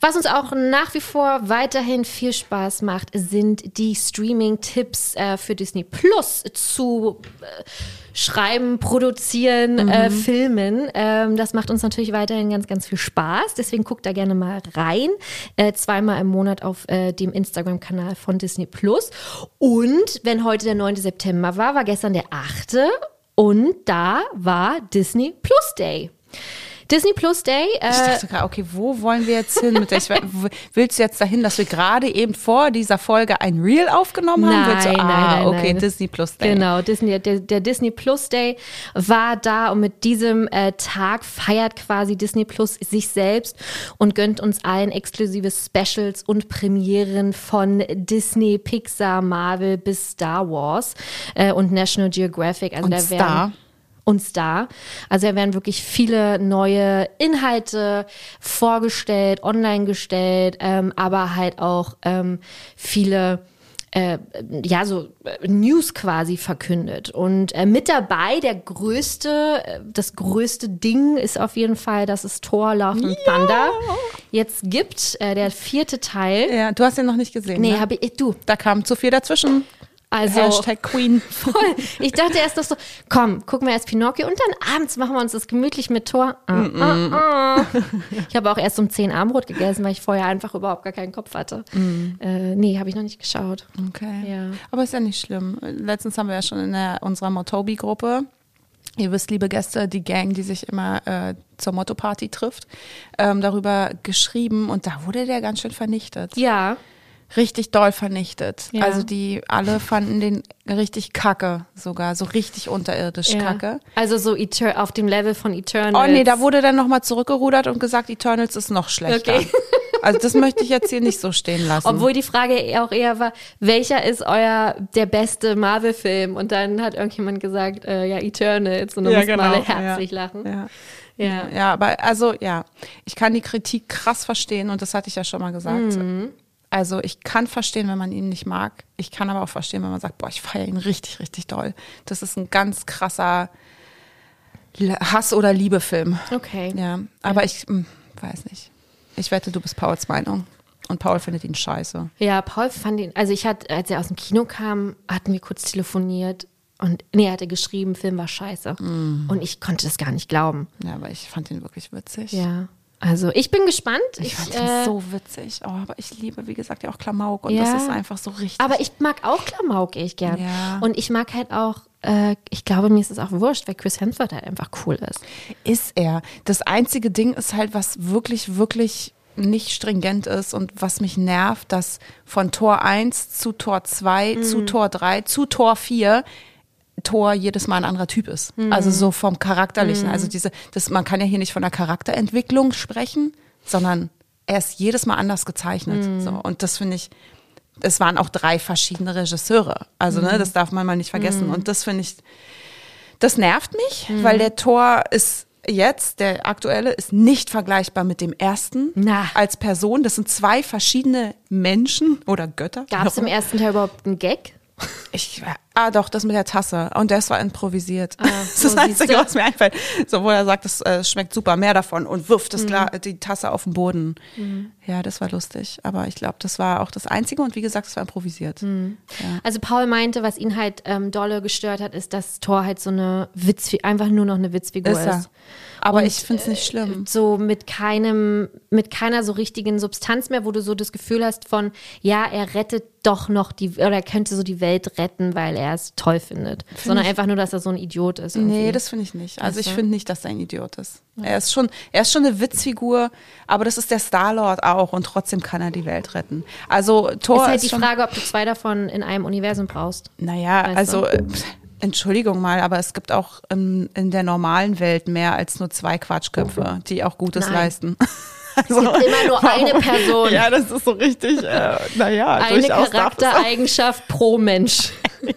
Was uns auch nach wie vor weiterhin viel Spaß macht, sind die Streaming-Tipps äh, für Disney Plus zu äh, schreiben, produzieren, äh, filmen. Ähm, das macht uns natürlich weiterhin ganz, ganz viel Spaß. Deswegen guckt da gerne mal rein. Äh, zweimal im Monat auf äh, dem Instagram-Kanal von Disney Plus. Und wenn heute der 9. September war, war gestern der 8. Und da war Disney Plus Day. Disney Plus Day. Äh, Ich dachte gerade, okay, wo wollen wir jetzt hin? Mit der, ich, willst du jetzt dahin, dass wir gerade eben vor dieser Folge ein Reel aufgenommen haben? Willst du, Nein, ah, nein, nein, okay, nein. Disney Plus Day. Genau, Disney, der, der Disney Plus Day war da und mit diesem äh, Tag feiert quasi Disney Plus sich selbst und gönnt uns allen exklusive Specials und Premieren von Disney, Pixar, Marvel bis Star Wars äh, und National Geographic. Also Und da Star. Und Star. Also da werden wirklich viele neue Inhalte vorgestellt, online gestellt, ähm, aber halt auch ähm, viele äh, ja, so äh, News quasi verkündet. Und äh, mit dabei der größte, äh, das größte Ding ist auf jeden Fall, dass es Thor Love and Thunder jetzt gibt, äh, der vierte Teil. Ja, du hast den noch nicht gesehen. Nee, ne? habe ich, du, Da kam zu viel dazwischen. Also Hashtag Queen. voll. Ich dachte erst noch so, komm, gucken wir erst Pinocchio und dann abends machen wir uns das gemütlich mit Thor. Ah, ah, ah. Ich habe auch erst um 10 Abendbrot gegessen, weil ich vorher einfach überhaupt gar keinen Kopf hatte. Äh, nee, habe ich noch nicht geschaut. Okay. Ja. Aber ist ja nicht schlimm. Letztens haben wir ja schon in der, unserer Motobi-Gruppe, ihr wisst, liebe Gäste, die Gang, die sich immer äh, zur Motto-Party trifft, ähm, darüber geschrieben und da wurde der ganz schön vernichtet. Ja, Richtig doll vernichtet. Ja. Also die alle fanden den richtig kacke sogar, so richtig unterirdisch ja. kacke. Also so Eter auf dem Level von Eternal. Oh nee, da wurde dann nochmal zurückgerudert und gesagt, Eternals ist noch schlechter. Okay. Also das möchte ich jetzt hier nicht so stehen lassen. Obwohl die Frage auch eher war, welcher ist euer der beste Marvel-Film? Und dann hat irgendjemand gesagt, äh, ja, Eternals. Und dann Ja, mussten genau, alle herzlich ja. lachen. ja. Ja. Ja, aber also ja, ich kann die Kritik krass verstehen und das hatte ich ja schon mal gesagt. Mhm. Also ich kann verstehen, wenn man ihn nicht mag. Ich kann aber auch verstehen, wenn man sagt, boah, ich feiere ihn richtig, richtig doll. Das ist ein ganz krasser Hass- oder Liebefilm. Okay. Ja, aber ich hm, weiß nicht. Ich wette, du bist Pauls Meinung. Und Paul findet ihn scheiße. Ja, Paul fand ihn, also ich hatte, als er aus dem Kino kam, hatten wir kurz telefoniert und nee, er hatte geschrieben, Film war scheiße. Mm. Und ich konnte das gar nicht glauben. Ja, aber ich fand ihn wirklich witzig. Ja. Also ich bin gespannt. Ich fand äh, ihn so witzig. Oh, aber ich liebe, wie gesagt, ja auch Klamauk. Und Ja. das ist einfach so richtig. Aber ich mag auch Klamauk echt gern. Ja. Und ich mag halt auch, äh, ich glaube, mir ist es auch wurscht, weil Chris Hemsworth halt einfach cool ist. ist er. Das einzige Ding ist halt, was wirklich, wirklich nicht stringent ist und was mich nervt, dass von Tor 1 zu Tor 2 zu Tor 3 zu Tor 4 Tor jedes Mal ein anderer Typ ist. Also so vom Charakterlichen. Also diese, das, man kann ja hier nicht von der Charakterentwicklung sprechen, sondern er ist jedes Mal anders gezeichnet. So. Und das finde ich, es waren auch drei verschiedene Regisseure. Also, ne, das darf man mal nicht vergessen. Und das finde ich, das nervt mich, weil der Tor ist jetzt, der aktuelle, ist nicht vergleichbar mit dem ersten Na. als Person. Das sind zwei verschiedene Menschen oder Götter. Gab es im ersten Teil überhaupt einen Gag? Ich, ah, doch, das mit der Tasse. Und das war improvisiert. das ist so, das Einzige, was mir einfällt. So, wo er sagt, das äh, schmeckt super, mehr davon und wirft das Gla die Tasse auf den Boden. Ja, das war lustig. Aber ich glaube, das war auch das Einzige. Und wie gesagt, das war improvisiert. Ja. Also Paul meinte, was ihn halt ähm, dolle gestört hat, ist, dass Thor halt so eine Witzfigur, einfach nur noch eine Witzfigur Ist ist. Er. Aber Und, ich finde es nicht schlimm. So mit keinem, mit keiner so richtigen Substanz mehr, wo du so das Gefühl hast von, ja, er rettet doch noch die, oder er könnte so die Welt retten, weil er es toll findet, sondern einfach nur, dass er so ein Idiot ist. irgendwie. Nee, das finde ich nicht. Also ich Weißt du? finde nicht, dass er ein Idiot ist. Er ist schon, er ist schon eine Witzfigur, aber das ist der Star-Lord auch und trotzdem kann er die Welt retten. Also Thor ist ist, halt die schon, Frage, ob du zwei davon in einem Universum brauchst. naja, Weißt also du? Entschuldigung mal, aber es gibt auch in, in der normalen Welt mehr als nur zwei Quatschköpfe, die auch Gutes Nein. leisten. Also, gibt immer nur eine Person. Ja, das ist so richtig, äh, naja, Eine. Charaktereigenschaft pro Mensch.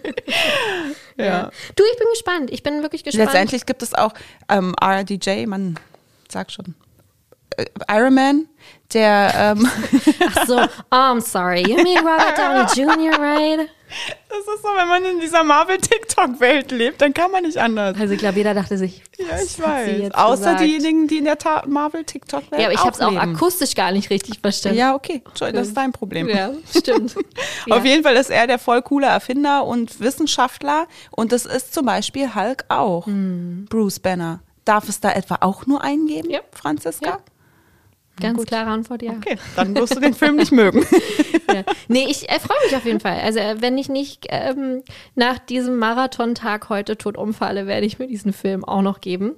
Ja. Du, ich bin gespannt. Ich bin wirklich gespannt. Letztendlich gibt es auch ähm, RDJ, man sagt schon, äh, Iron Man, der ähm, Ach so, oh, I'm sorry. You mean Robert Downey Jr., right? Das ist so, wenn man in dieser Marvel-TikTok-Welt lebt, dann kann man nicht anders. Also ich glaube, jeder dachte sich, Ja, ich weiß. Außer gesagt? diejenigen, die in der Marvel-TikTok-Welt Ja, aber ich habe es auch leben. akustisch gar nicht richtig verstanden. Ja, okay. Entschuldigung, das ist dein Problem. Ja, stimmt. Auf Ja. jeden Fall ist er der voll coole Erfinder und Wissenschaftler. Und das ist zum Beispiel Hulk auch. Bruce Banner. Darf es da etwa auch nur eingeben, Hm. Ja. Franziska? Ja. Ganz klare Antwort, ja. Okay, dann wirst du den Film nicht mögen. ja. Nee, ich äh, freue mich auf jeden Fall. Also äh, wenn ich nicht ähm, nach diesem Marathontag heute tot umfalle, werde ich mir diesen Film auch noch geben.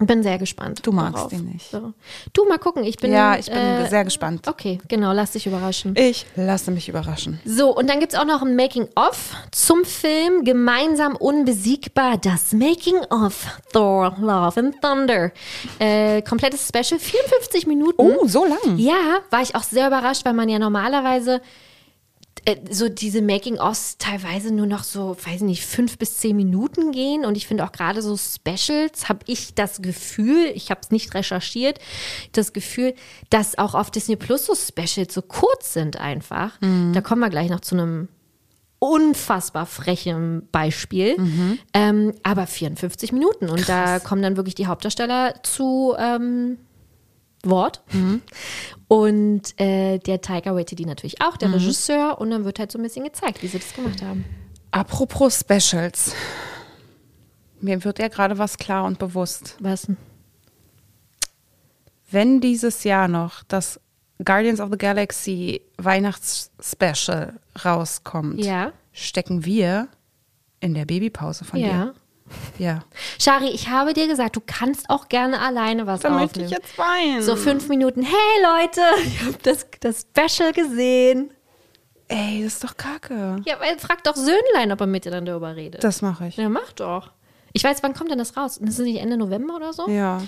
Bin sehr gespannt. Du magst darauf. ihn nicht. So. Du, mal gucken. Ich bin, ja, ich bin äh, sehr gespannt. Okay, genau, lass dich überraschen. Ich lasse mich überraschen. So, und dann gibt's auch noch ein Making-of zum Film Gemeinsam unbesiegbar, das Making-of Thor, Love and Thunder. Äh, komplettes Special, 54 Minuten. Oh, so lang. Ja, war ich auch sehr überrascht, weil man ja normalerweise so diese Making-ofs teilweise nur noch so, weiß nicht, fünf bis zehn Minuten gehen. Und ich finde auch gerade so Specials, habe ich das Gefühl, ich habe es nicht recherchiert, das Gefühl, dass auch auf Disney Plus so Specials so kurz sind einfach. Da kommen wir gleich noch zu einem unfassbar frechen Beispiel. Ähm, aber 54 Minuten. Und da kommen dann wirklich die Hauptdarsteller zu ähm, Wort. Und äh, der Tiger Waititi natürlich auch, der Regisseur. Und dann wird halt so ein bisschen gezeigt, wie sie das gemacht haben. Apropos Specials. Mir wird ja gerade was klar und bewusst. Was? denn? Wenn dieses Jahr noch das Guardians of the Galaxy Weihnachtsspecial rauskommt, Ja. stecken wir in der Babypause von Ja. dir. Ja. Shari, ich habe dir gesagt, du kannst auch gerne alleine was Dann möchte aufnehmen. ich jetzt weinen. so fünf Minuten. Hey Leute, ich habe das, das Special gesehen. Ey, das ist doch kacke. Ja, weil frag doch Söhnlein, ob er mit dir dann darüber redet. Das mache ich. ja, mach doch. Ich weiß, wann kommt denn das raus? Das ist nicht Ende November oder so? Ja.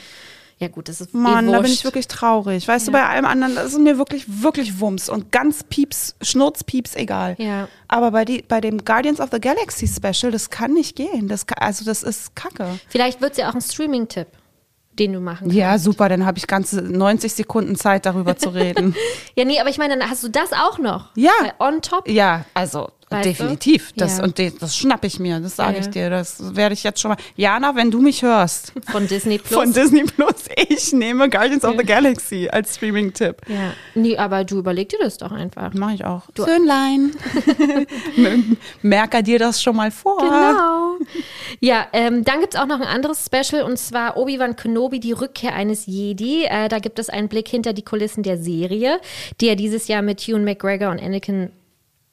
Ja, gut, das ist Mann, eh da bin ich wirklich traurig. Weißt du, bei allem anderen, das ist mir wirklich, wirklich Wumms und ganz Pieps, Schnurzpieps egal. Ja. Aber bei, die, bei dem Guardians of the Galaxy Special, das kann nicht gehen. Das kann, also das ist kacke. Vielleicht wird es ja auch ein Streaming-Tipp, den du machen kannst. Ja, super, dann habe ich ganze 90 Sekunden Zeit, darüber zu reden. Ja, nee, aber ich meine, dann hast du das auch noch. Ja. Weil on top. Ja, also Weißt du? definitiv. Das, Ja. Und de, das schnapp ich mir, das sage Ja. ich dir. Das werde ich jetzt schon mal. Jana, wenn du mich hörst Von Disney Plus. von Disney Plus, ich nehme Guardians of the Galaxy als Streaming-Tipp. ja. Nee, aber du überleg dir das doch einfach. Mache ich auch. Söhnlein. Merker dir das schon mal vor. Genau. Ja, ähm, dann gibt's auch noch ein anderes Special und zwar Obi-Wan Kenobi, die Rückkehr eines Jedi. Äh, da gibt es einen Blick hinter die Kulissen der Serie, die er dieses Jahr mit Ewan McGregor und Anakin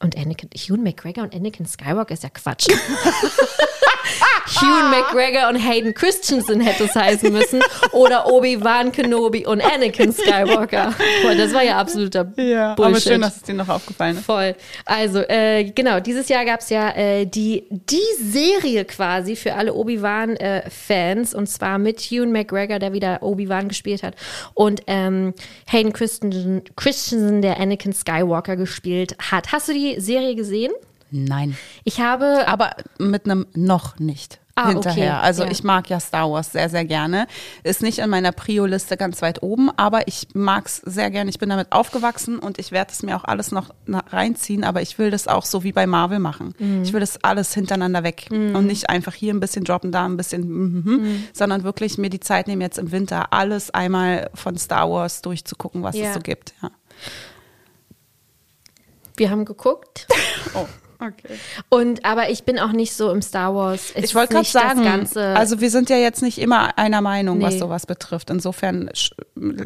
und Anakin, Ewan McGregor und Anakin Skywalker ist ja Quatsch. Ewan McGregor und Hayden Christensen hätte es heißen müssen. Oder Obi-Wan Kenobi und Anakin Skywalker. Boah, das war ja absoluter Ja, Bullshit. aber schön, dass es dir noch aufgefallen ist. Voll. Also, äh, genau, dieses Jahr gab es ja äh, die, die Serie quasi für alle Obi-Wan-Fans und zwar mit Ewan McGregor, der wieder Obi-Wan gespielt hat und ähm, Hayden Christensen, Christensen, der Anakin Skywalker gespielt hat. Hast du die Serie gesehen? Nein. Ich habe. Aber mit einem noch nicht. Ah, hinterher. okay. Also Ja. ich mag ja Star Wars sehr, sehr gerne. Ist nicht in meiner Prio-Liste ganz weit oben, aber ich mag's sehr gerne. Ich bin damit aufgewachsen und ich werde es mir auch alles noch reinziehen, aber ich will das auch so wie bei Marvel machen. Mhm. Ich will das alles hintereinander weg und nicht einfach hier ein bisschen droppen, da ein bisschen, mhm, mhm, sondern wirklich mir die Zeit nehmen, jetzt im Winter alles einmal von Star Wars durchzugucken, was Ja. es so gibt. Ja. wir haben geguckt. Oh. Okay. Und aber ich bin auch nicht so im Star Wars. Es Ich wollte gerade sagen, also wir sind ja jetzt nicht immer einer Meinung, was Nee. sowas betrifft. Insofern sch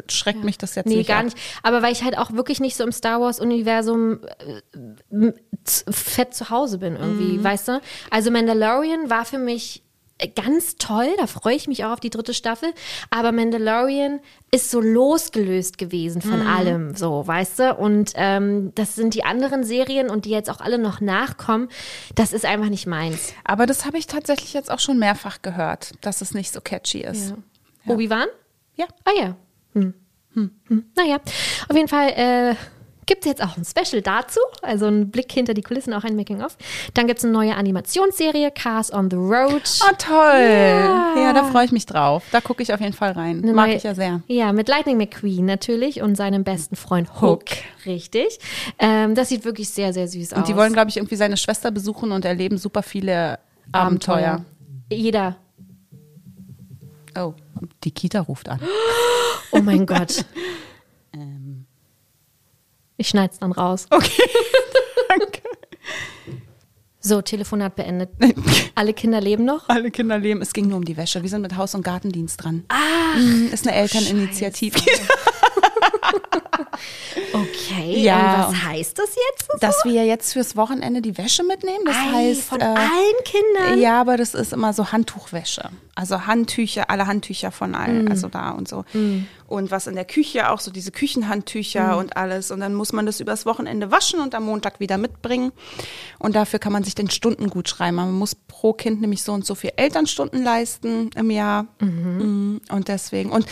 schreckt mich das jetzt Nee, nicht gar ab. nicht. Aber weil ich halt auch wirklich nicht so im Star Wars-Universum äh, z- fett zu Hause bin irgendwie, Mhm. weißt du? Also Mandalorian war für mich äh, ganz toll, da freue ich mich auch auf die dritte Staffel. Aber Mandalorian ist so losgelöst gewesen von Mhm. allem, so, weißt du? Und ähm, das sind die anderen Serien und die jetzt auch alle noch nachkommen, das ist einfach nicht meins. Aber das habe ich tatsächlich jetzt auch schon mehrfach gehört, dass es nicht so catchy ist. Obi-Wan? Ja. Ah ja. Hm. Hm. Hm. Naja, auf jeden Fall äh, gibt es jetzt auch ein Special dazu, also ein Blick hinter die Kulissen, auch ein Making-of. Dann gibt es eine neue Animationsserie, Cars on the Road. Oh, toll. Ja. Ja, da freue ich mich drauf. Da gucke ich auf jeden Fall rein. Eine Mag neue- ich ja sehr. Ja, mit Lightning McQueen natürlich und seinem besten Freund Hook. Hook. Richtig. Ähm, das sieht wirklich sehr, sehr süß aus. Und die wollen, glaube ich, irgendwie seine Schwester besuchen und erleben super viele Abenteuer. Jeder. Oh, die Kita ruft an. Oh mein Gott. Ich schneid's dann raus. Okay, danke. So, Telefonat beendet. Alle Kinder leben noch? Alle Kinder leben. Es ging nur um die Wäsche. Wir sind mit Haus- und Gartendienst dran. Ah, ist eine Elterninitiative. Okay. Ja, Und was heißt das jetzt? Dass wir jetzt fürs Wochenende die Wäsche mitnehmen. Das Ei, heißt, von äh, allen Kindern. Ja, aber das ist immer so Handtuchwäsche. Also Handtücher, alle Handtücher von Mm. allen, also da und so. Und was in der Küche auch so diese. Küchenhandtücher und alles. Und dann muss man das übers Wochenende waschen und am Montag wieder mitbringen. Und dafür kann man sich den Stunden gut schreiben. Man muss pro Kind nämlich so und so viel Elternstunden leisten im Jahr. Mhm. Und deswegen. Und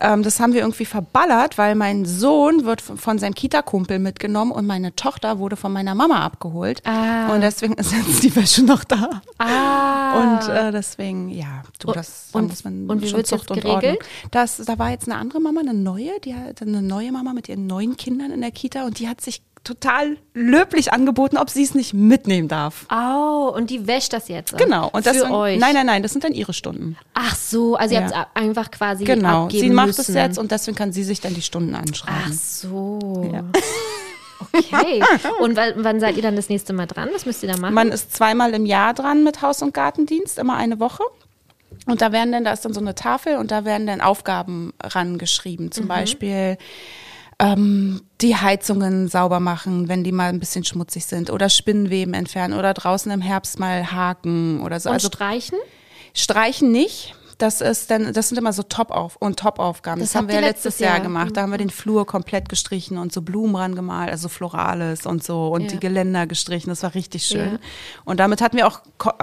ähm, das haben wir irgendwie verballert, weil mein Sohn wird von von seinem Kita-Kumpel mitgenommen und meine Tochter wurde von meiner Mama abgeholt. Ah. Und deswegen ist jetzt die Wäsche noch da. Ah. Und äh, deswegen, ja, du, das da und- muss man und wie schon Zucht und Ordnung. Das, da war jetzt eine andere Mama, eine neue, die hat eine neue Mama mit ihren neuen Kindern in der Kita und die hat sich total löblich angeboten, ob sie es nicht mitnehmen darf. Au, und die wäscht das jetzt. Genau. Und das Für sind, euch. Nein, nein, nein, das sind dann ihre Stunden. Ach so, also ihr Ja. habt es einfach quasi Genau. Sie macht müssen. es jetzt und deswegen kann sie sich dann die Stunden anschreiben. Ach so. Ja. Okay. Und wann, wann seid ihr dann das nächste Mal dran? Was müsst ihr da machen? Man ist zweimal im Jahr dran mit Haus- und Gartendienst, immer eine Woche. Und da werden dann, da ist dann so eine Tafel und da werden dann Aufgaben rangeschrieben. Zum Beispiel ähm, die Heizungen sauber machen, wenn die mal ein bisschen schmutzig sind. Oder Spinnweben entfernen oder draußen im Herbst mal haken oder so. und also streichen? streichen nicht. Das ist dann, das sind immer so Top-Auf- und Top-Aufgaben. Das, Das haben wir letztes Jahr Jahr. gemacht. Da haben wir den Flur komplett gestrichen und so Blumen rangemalt, also Florales und so und Ja. die Geländer gestrichen. Das war richtig schön. Ja. Und damit hatten wir auch,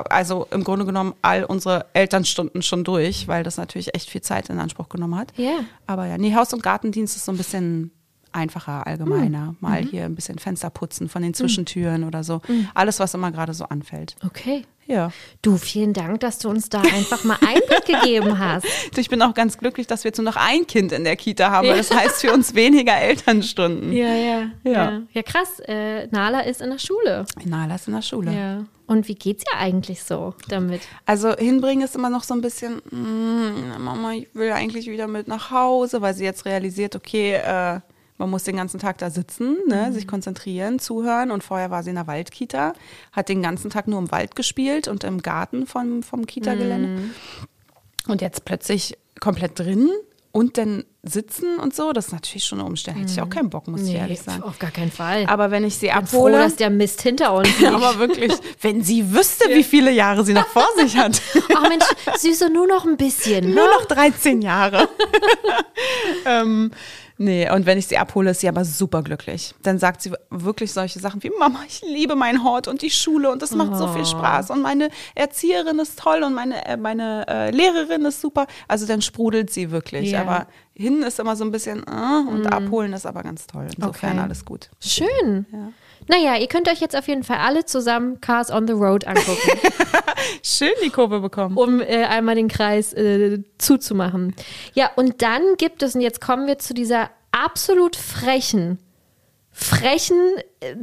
also im Grunde genommen all unsere Elternstunden schon durch, weil das natürlich echt viel Zeit in Anspruch genommen hat. Ja. Aber ja, nee, Haus- und Gartendienst ist so ein bisschen einfacher, allgemeiner. Mal hier ein bisschen Fenster putzen von den Zwischentüren oder so. Alles, was immer gerade so anfällt. Okay. Ja. Du, vielen Dank, dass du uns da einfach mal Einblick gegeben hast. Du, Ich bin auch ganz glücklich, dass wir jetzt nur noch ein Kind in der Kita haben, das heißt für uns weniger Elternstunden. Ja, ja. Ja. Ja, ja krass. Äh, Nala ist in der Schule. Na, lass in der Schule. Ja. Und wie geht's ihr eigentlich so damit? Also hinbringen ist immer noch so ein bisschen, mm, Mama, ich will eigentlich wieder mit nach Hause, weil sie jetzt realisiert, okay, äh, man muss den ganzen Tag da sitzen, ne, sich konzentrieren, zuhören. Und vorher war sie in der Waldkita, hat den ganzen Tag nur im Wald gespielt und im Garten vom, vom Kita-Gelände. Und jetzt plötzlich komplett drin und dann sitzen und so, das ist natürlich schon eine Umstellung. Hätte ich auch keinen Bock, muss ich ehrlich sagen. auf gar keinen Fall. Aber wenn ich sie froh, abhole, dass der Mist hinter uns liegt. aber wirklich, wenn sie wüsste, wie viele Jahre sie noch vor sich hat. Ach Mensch, Süße, nur noch ein bisschen. Nur ne? noch 13 Jahre. ähm, nee, und wenn ich sie abhole, ist sie aber super glücklich. Dann sagt sie wirklich solche Sachen wie, Mama, ich liebe meinen Hort und die Schule und das macht so viel Spaß und meine Erzieherin ist toll und meine, äh, meine äh, Lehrerin ist super. Also dann sprudelt sie wirklich. Ja. Aber hin ist immer so ein bisschen äh, und abholen ist aber ganz toll. Insofern Okay. alles gut. Schön. Naja, ihr könnt euch jetzt auf jeden Fall alle zusammen Cars on the Road angucken, Schön die Kurve bekommen. um äh, einmal den Kreis äh, zuzumachen. Ja, und dann gibt es, und jetzt kommen wir zu dieser absolut frechen frechen äh,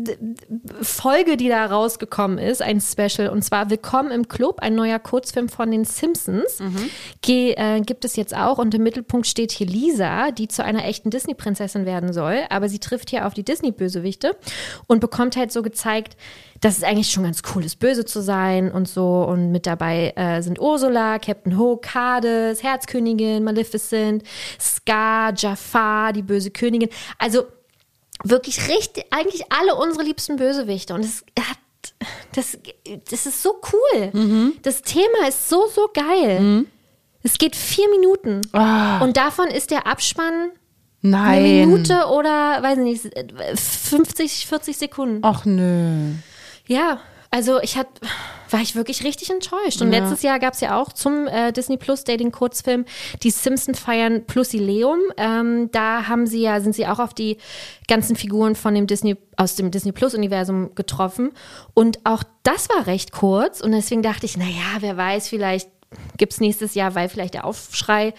Folge, die da rausgekommen ist, ein Special, und zwar Willkommen im Club, ein neuer Kurzfilm von den Simpsons. Mhm. Ge, äh, gibt es jetzt auch und im Mittelpunkt steht hier Lisa, die zu einer echten Disney-Prinzessin werden soll, aber sie trifft hier auf die Disney-Bösewichte und bekommt halt so gezeigt, dass es eigentlich schon ganz cool ist, böse zu sein und so. Und mit dabei äh, sind Ursula, Captain Hook, Hades, Herzkönigin, Maleficent, Scar, Jafar, die böse Königin. Also wirklich richtig, eigentlich alle unsere liebsten Bösewichte. Und es hat, das, das ist so cool. Mhm. Das Thema ist so, so geil. Mhm. Es geht vier Minuten. Oh. Und davon ist der Abspann Nein. eine Minute oder, weiß nicht, 50, 40 Sekunden. Ach nö. Ja, also ich hat, war ich wirklich richtig enttäuscht. Und ja. letztes Jahr gab es ja auch zum äh, Disney Plus Dating Kurzfilm die Simpson feiern Plusileum. Ähm, da haben sie ja, sind sie auch auf die ganzen Figuren von dem Disney, aus dem Disney Plus Universum getroffen. Und auch das war recht kurz. Und deswegen dachte ich, naja, wer weiß, vielleicht gibt es nächstes Jahr, weil vielleicht der Aufschrei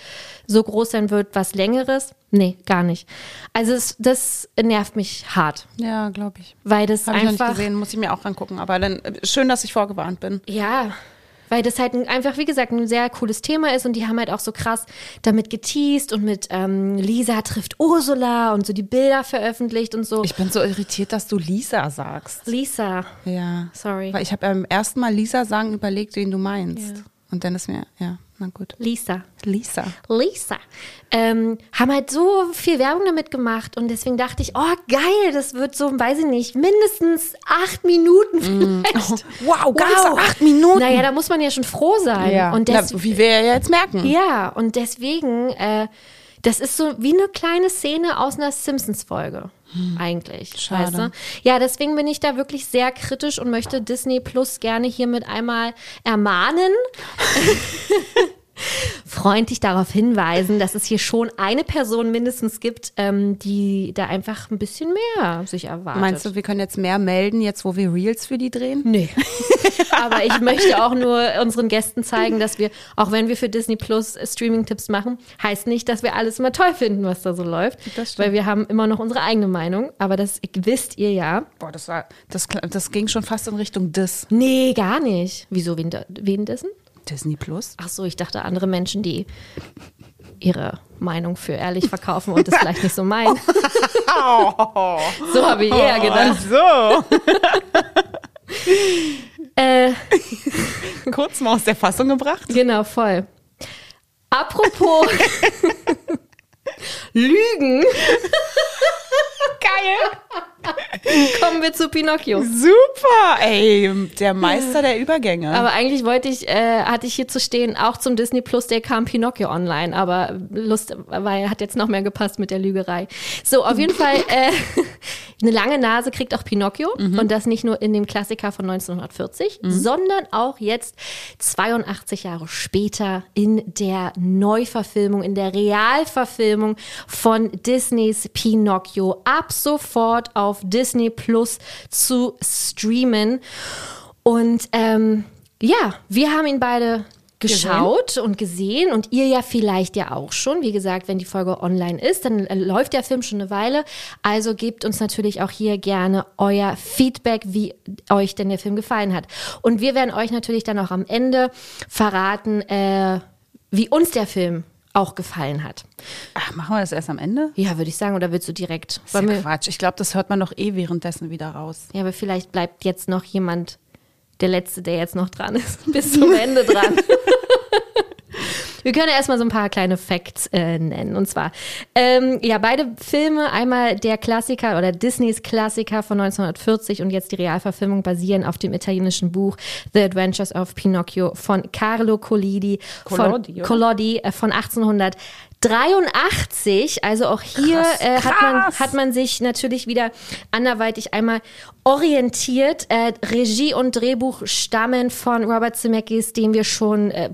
so groß sein wird, was längeres. Nee, gar nicht. Also es, das nervt mich hart. Ja, glaube ich. Weil das Hab einfach. Ich noch nicht gesehen, muss ich mir auch angucken. Aber dann äh, schön, dass ich vorgewarnt bin. Ja. Weil das halt einfach, wie gesagt, ein sehr cooles Thema ist und die haben halt auch so krass damit geteased und mit ähm, Lisa trifft Ursula und so die Bilder veröffentlicht und so. Ich bin so irritiert, dass du Lisa sagst. Lisa. Ja. Sorry. Weil ich habe beim ersten Mal Lisa sagen überlegt, wen du meinst. Ja. Und dann ist mir, ja, na gut. Lisa. Lisa. Lisa. Ähm, haben halt so viel Werbung damit gemacht und deswegen dachte ich, oh geil, das wird so, weiß ich nicht, mindestens acht Minuten mm. vielleicht. Mm. Oh, wow, ganze wow. acht Minuten. Naja, da muss man ja schon froh sein. Ja. Und Na, wie wir ja jetzt merken. Ja, und deswegen, äh, das ist so wie eine kleine Szene aus einer Simpsons-Folge. Hm. Eigentlich. Schade. Weißt du? Ja, deswegen bin ich da wirklich sehr kritisch und möchte Disney Plus gerne hiermit einmal ermahnen. freundlich darauf hinweisen, dass es hier schon eine Person mindestens gibt, ähm, die da einfach ein bisschen mehr sich erwartet. Meinst du, wir können jetzt mehr melden, jetzt wo wir Reels für die drehen? Nee. Aber ich möchte auch nur unseren Gästen zeigen, dass wir, auch wenn wir für Disney Plus Streaming-Tipps machen, heißt nicht, dass wir alles immer toll finden, was da so läuft. Weil wir haben immer noch unsere eigene Meinung. Aber das wisst ihr ja. Boah, das war, das, das ging schon fast in Richtung Dis. Nee, gar nicht. Wieso, wen, wen dessen? Disney Plus? Ach so, ich dachte andere Menschen, die ihre Meinung für ehrlich verkaufen und das vielleicht nicht so meinen. so habe ich eher gedacht. so. äh, Kurz mal aus der Fassung gebracht. Genau, voll. Apropos Lügen. Geil. Kommen wir zu Pinocchio. Super, ey, der Meister der Übergänge. Aber eigentlich wollte ich, äh, hatte ich hier zu stehen, auch zum Disney Plus Day kam Pinocchio online, aber Lust, weil hat jetzt noch mehr gepasst mit der Lügerei. So, auf jeden Fall, äh, eine lange Nase kriegt auch Pinocchio mhm. und das nicht nur in dem Klassiker von 1940, mhm. sondern auch jetzt 82 Jahre später in der Neuverfilmung, in der Realverfilmung von Disneys Pinocchio ab sofort auf Disney Plus zu streamen. Und ähm, ja, wir haben ihn beide geschaut gesehen? und gesehen und ihr ja vielleicht ja auch schon. Wie gesagt, wenn die Folge online ist, dann äh, läuft der Film schon eine Weile. Also gebt uns natürlich auch hier gerne euer Feedback, wie euch denn der Film gefallen hat. Und wir werden euch natürlich dann auch am Ende verraten, äh, wie uns der Film auch gefallen hat. Ach, machen wir das erst am Ende? Ja, würde ich sagen. Oder willst du direkt? Das ist ja Quatsch. Ich glaube, das hört man doch eh währenddessen wieder raus. Ja, aber vielleicht bleibt jetzt noch jemand, der Letzte, der jetzt noch dran ist, bis zum Ende dran. Wir können erstmal so ein paar kleine Facts äh, nennen. Und zwar, ähm, ja, beide Filme, einmal der Klassiker oder Disneys Klassiker von 1940 und jetzt die Realverfilmung basieren auf dem italienischen Buch The Adventures of Pinocchio von Carlo Collodi Collodi, von, Collodi, äh, von 1800. 83, also auch hier krass, äh, hat, man, hat man sich natürlich wieder anderweitig einmal orientiert. Äh, Regie und Drehbuch stammen von Robert Zemeckis, den wir schon äh,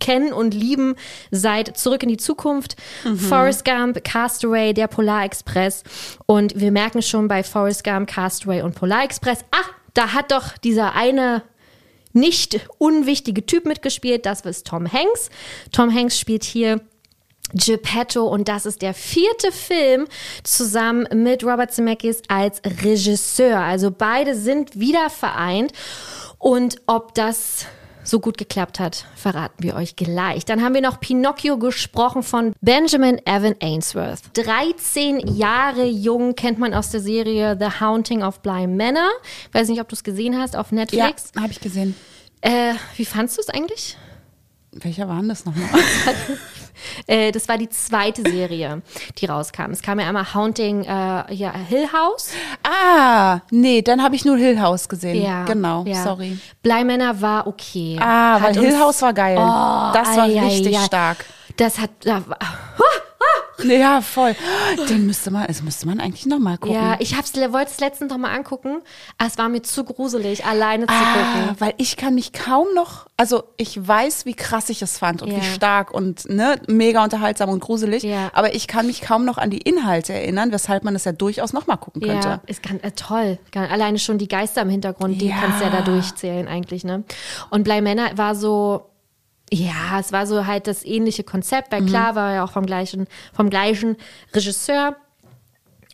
kennen und lieben seit Zurück in die Zukunft, mhm. Forrest Gump, Castaway, der Polar Express. Und wir merken schon bei Forrest Gump, Castaway und Polar Express, ach, da hat doch dieser eine nicht unwichtige Typ mitgespielt, das ist Tom Hanks. Tom Hanks spielt hier Geppetto und das ist der vierte Film zusammen mit Robert Zemeckis als Regisseur. Also beide sind wieder vereint und ob das so gut geklappt hat, verraten wir euch gleich. Dann haben wir noch Pinocchio gesprochen von Benjamin Evan Ainsworth. 13 Jahre jung kennt man aus der Serie The Haunting of Bly Manor. Weiß nicht, ob du es gesehen hast auf Netflix. Ja, habe ich gesehen. Äh, wie fandst du es eigentlich? Welcher war denn das nochmal? Äh, das war die zweite Serie, die rauskam. Es kam ja einmal Haunting äh, ja, Hill House. ah, nee, dann habe ich nur Hill House gesehen. Ja, Genau, ja. sorry. Bleimänner war okay. Ah, Hat weil Hill House war geil. Oh, das war ei, richtig ei. stark. Das hat, da, war- Ja, voll. Den müsste man, das müsste man eigentlich nochmal gucken. ja, ich hab's, wollte es letztens noch mal angucken, aber es war mir zu gruselig, alleine zu Ah, gucken. weil ich kann mich kaum noch, also ich weiß, wie krass ich es fand und Ja. wie stark und ne, mega unterhaltsam und gruselig, Ja. aber ich kann mich kaum noch an die Inhalte erinnern, weshalb man es ja durchaus nochmal gucken könnte. Ja, ist ganz, äh, toll. Alleine schon die Geister im Hintergrund, die Ja. kannst du ja da durchzählen eigentlich, ne? Und Bleimänner war so, ja, es war so halt das ähnliche Konzept, Mhm. weil klar war ja auch vom gleichen, vom gleichen Regisseur,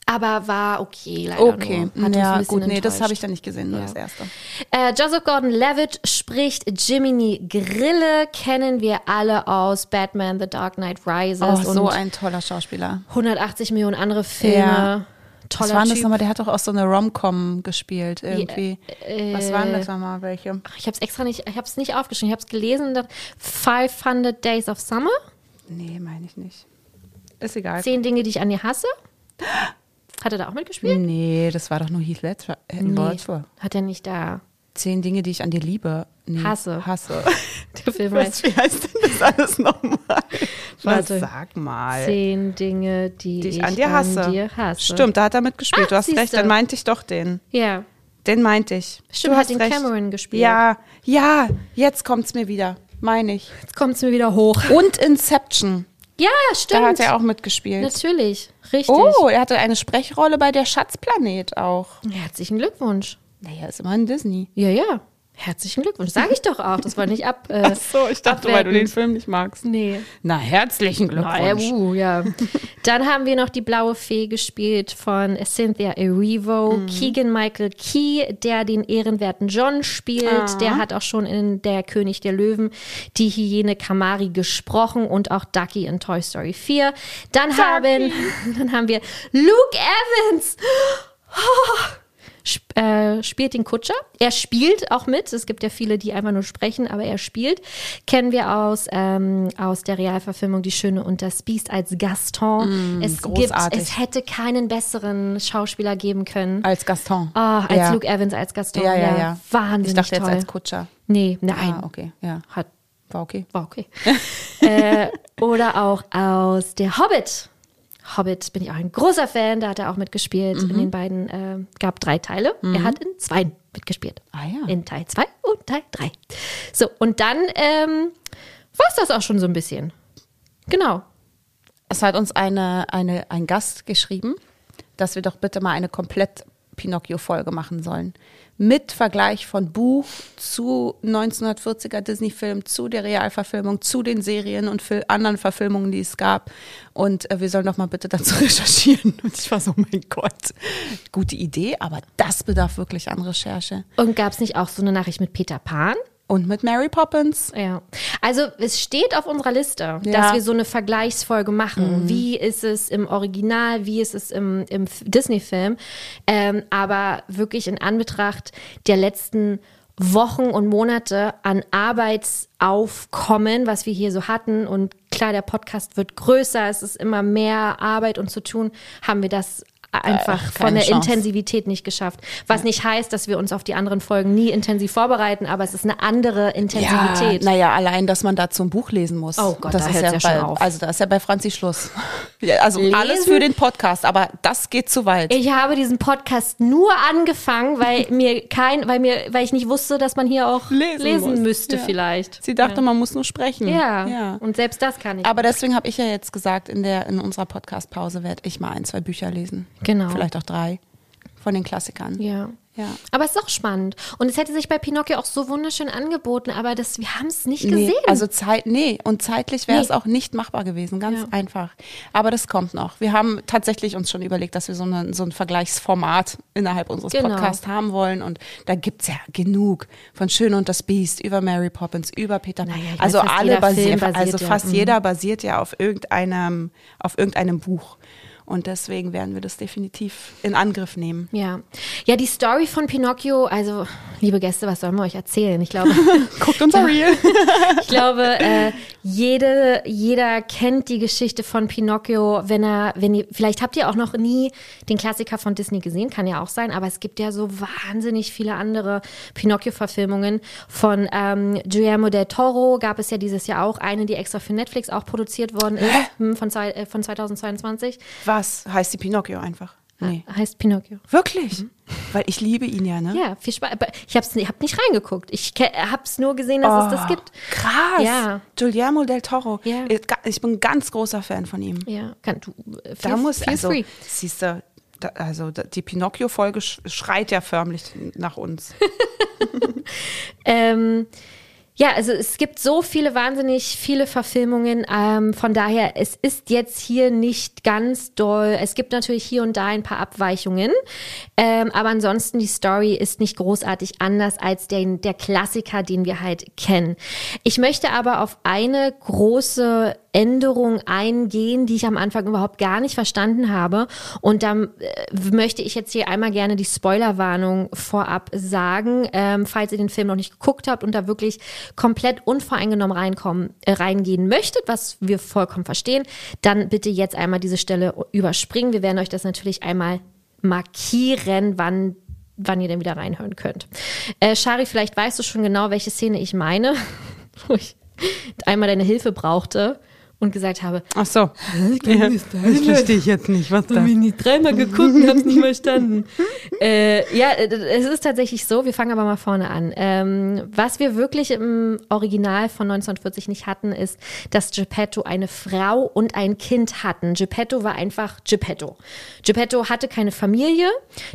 aber war okay leider Okay, nur. Hat ja gut, nee, das habe ich dann nicht gesehen, nur Ja. das erste. Äh, Joseph Gordon-Levitt spricht Jiminy Grille, kennen wir alle aus Batman, The Dark Knight Rises Oh, so ein toller Schauspieler. 180 Millionen andere Filme. Ja. Toller Was war denn das nochmal? Der hat doch auch so eine Rom-Com gespielt irgendwie. äh, Was waren das nochmal? Welche? Ich habe es extra nicht, ich habe es nicht aufgeschrieben. Ich habe es gelesen. da- 500 Days of Summer. Nee, meine ich nicht. Ist egal. Zehn Dinge, die ich an dir hasse. Hat er da auch mitgespielt? Nee, das war doch nur Heath Ledger. Äh, Nee, hat er nicht da. Zehn Dinge, die ich an dir liebe. Nee, Hasse. Hasse. Der Film heißt wie heißt denn das alles nochmal? Warte. sag mal. Zehn Dinge, die, Die ich an dir hasse. dir hasse. Stimmt, da hat er mitgespielt. Ah, du hast recht, siehste. dann meinte ich doch den. Ja. Den meinte ich. Stimmt, du hat hast den recht. Cameron gespielt. Ja, ja, jetzt kommt's mir wieder. Meine ich. Jetzt kommt es mir wieder hoch. Und Inception. Ja, stimmt. Da hat er auch mitgespielt. Natürlich. Richtig. Oh, er hatte eine Sprechrolle bei der Schatzplanet auch. Herzlichen Glückwunsch. Naja, ist immerhin Disney. Ja, ja. Herzlichen Glückwunsch. Sage ich doch auch. Das war nicht ab. Äh, abwertend. Film nicht magst. Nee. Na, herzlichen Na, Glückwunsch. uh, ja. Dann haben wir noch die blaue Fee gespielt von Cynthia Erivo, Mhm. Keegan Michael Key, der den ehrenwerten John spielt. Ah. Der hat auch schon in Der König der Löwen die Hyäne Kamari gesprochen und auch Ducky in Toy Story 4. Dann haben, dann haben wir Luke Evans. Sp äh, spielt den Kutscher. Er spielt auch mit. Es gibt ja viele, die einfach nur sprechen, aber er spielt. Kennen wir aus, ähm, aus der Realverfilmung Die Schöne und das Biest als Gaston. es, gibt, großartig. es hätte keinen besseren Schauspieler geben können. Als Gaston. Ah, als ja. Luke Evans als Gaston. Ja, ja, ja. Wahnsinnig Ich dachte toll. jetzt als Kutscher. Nee, nein. Ah, okay. Ja. Hat, War okay. war okay. äh, oder auch aus Der Hobbit. Hobbit bin ich auch ein großer Fan, da hat er auch mitgespielt. Mhm. In den beiden äh, gab drei Teile. Er hat in zwei mitgespielt. Ah, ja. In Teil 2 und Teil 3. So, und dann ähm, war es das auch schon so ein bisschen. Genau. Es hat uns eine, eine, ein Gast geschrieben, dass wir doch bitte mal eine komplett Pinocchio-Folge machen sollen. Mit Vergleich von Buch zu 1940er Disney-Film, zu der Realverfilmung, zu den Serien und anderen Verfilmungen, die es gab. Und äh, wir sollen doch mal bitte dazu recherchieren. Und ich war so, mein Gott, gute Idee, aber das bedarf wirklich an Recherche. Und gab es nicht auch so eine Nachricht mit Peter Pan? Und mit Mary Poppins. Ja. Also es steht auf unserer Liste, Ja. Mhm. dass wir so eine Vergleichsfolge machen. Wie ist es im Original, wie ist es im, im Disney-Film? Ähm, aber wirklich in Anbetracht der letzten Wochen und Monate an Arbeitsaufkommen, was wir hier so hatten. Und klar, der Podcast wird größer, es ist immer mehr Arbeit und zu tun, haben wir das einfach Äh, von der Chance. Intensivität nicht geschafft. Was nicht heißt, dass wir uns auf die anderen Folgen nie intensiv vorbereiten, aber es ist eine andere Intensivität. Ja, naja, allein, dass man dazu ein Buch lesen muss. Oh Gott, das da ist ja, ja schon bei, auf. Also da ist ja bei Franzi Schluss. Ja, also Lesen? alles für den Podcast, aber das geht zu weit. Ich habe diesen Podcast nur angefangen, weil mir kein, weil mir, weil ich nicht wusste, dass man hier auch Lesen lesen, müsste Ja. vielleicht. Sie dachte, man muss nur sprechen. Ja. ja. Und selbst das kann ich. Aber deswegen habe ich ja jetzt gesagt, in, der, in unserer Podcast-Pause werde ich mal ein, zwei Bücher lesen. Genau. Vielleicht auch drei von den Klassikern. ja. Ja. Aber es ist auch spannend. Und es hätte sich bei Pinocchio auch so wunderschön angeboten, aber das, wir haben es nicht Nee, gesehen. also Zeit, nee, und zeitlich wäre Nee. es auch nicht machbar gewesen, ganz Ja. einfach. Aber das kommt noch. Wir haben tatsächlich uns schon überlegt, dass wir so, eine, so ein Vergleichsformat innerhalb unseres Genau. Podcasts haben wollen. Und da gibt's ja genug von Schön und das Biest über Mary Poppins, über Peter Pan. Naja, also alle basieren, also basiert ja, fast mhm. jeder basiert ja auf irgendeinem, auf irgendeinem Buch. Und deswegen werden wir das definitiv in Angriff nehmen. ja. ja, die Story von Pinocchio, also, liebe Gäste, was sollen wir euch erzählen? Ich glaube, Guckt unser Reel. ich glaube, äh, jede, jeder kennt die Geschichte von Pinocchio, wenn er, wenn ihr, vielleicht habt ihr auch noch nie den Klassiker von Disney gesehen, kann ja auch sein, aber es gibt ja so wahnsinnig viele andere Pinocchio-Verfilmungen. Von ähm, Guillermo del Toro gab es ja dieses Jahr auch eine, die extra für Netflix auch produziert worden ist, hm, von, zwei, äh, von 2022. Was heißt die Pinocchio einfach? Nee. Heißt Pinocchio. Wirklich? Weil ich liebe ihn ja, ne? Ja, viel Spaß. Aber Ich habe hab nicht reingeguckt. Ich habe es nur gesehen, dass es das gibt. Oh, Krass. Ja. Guillermo del Toro. Ja. Ich ich bin ein ganz großer Fan von ihm. Ja, kann du. äh, Da feel- muss, feel also, free. siehst du, da, also da, die Pinocchio-Folge sch schreit ja förmlich nach uns. Ähm, ja, also es gibt so viele wahnsinnig viele Verfilmungen. Ähm, von daher, es ist jetzt hier nicht ganz doll. Es gibt natürlich hier und da ein paar Abweichungen. Ähm, aber ansonsten, die Story ist nicht großartig anders als den, der Klassiker, den wir halt kennen. Ich möchte aber auf eine große Änderung eingehen, die ich am Anfang überhaupt gar nicht verstanden habe. Und dann äh, möchte ich jetzt hier einmal gerne die Spoilerwarnung vorab sagen, ähm, falls ihr den Film noch nicht geguckt habt und da wirklich komplett unvoreingenommen reinkommen, äh, reingehen möchtet, was wir vollkommen verstehen, dann bitte jetzt einmal diese Stelle überspringen. Wir werden euch das natürlich einmal markieren, wann wann ihr denn wieder reinhören könnt. Äh, Shari, vielleicht weißt du schon genau, welche Szene ich meine, wo ich einmal deine Hilfe brauchte und gesagt habe, Ach so. Ja, das verstehe ich jetzt nicht, was da. ich nicht dreimal geguckt und hab's nicht verstanden. äh, ja, äh, es ist tatsächlich so, wir fangen aber mal vorne an. Ähm, was wir wirklich im Original von 1940 nicht hatten, ist, dass Geppetto eine Frau und ein Kind hatten. Geppetto war einfach Geppetto. Geppetto hatte keine Familie,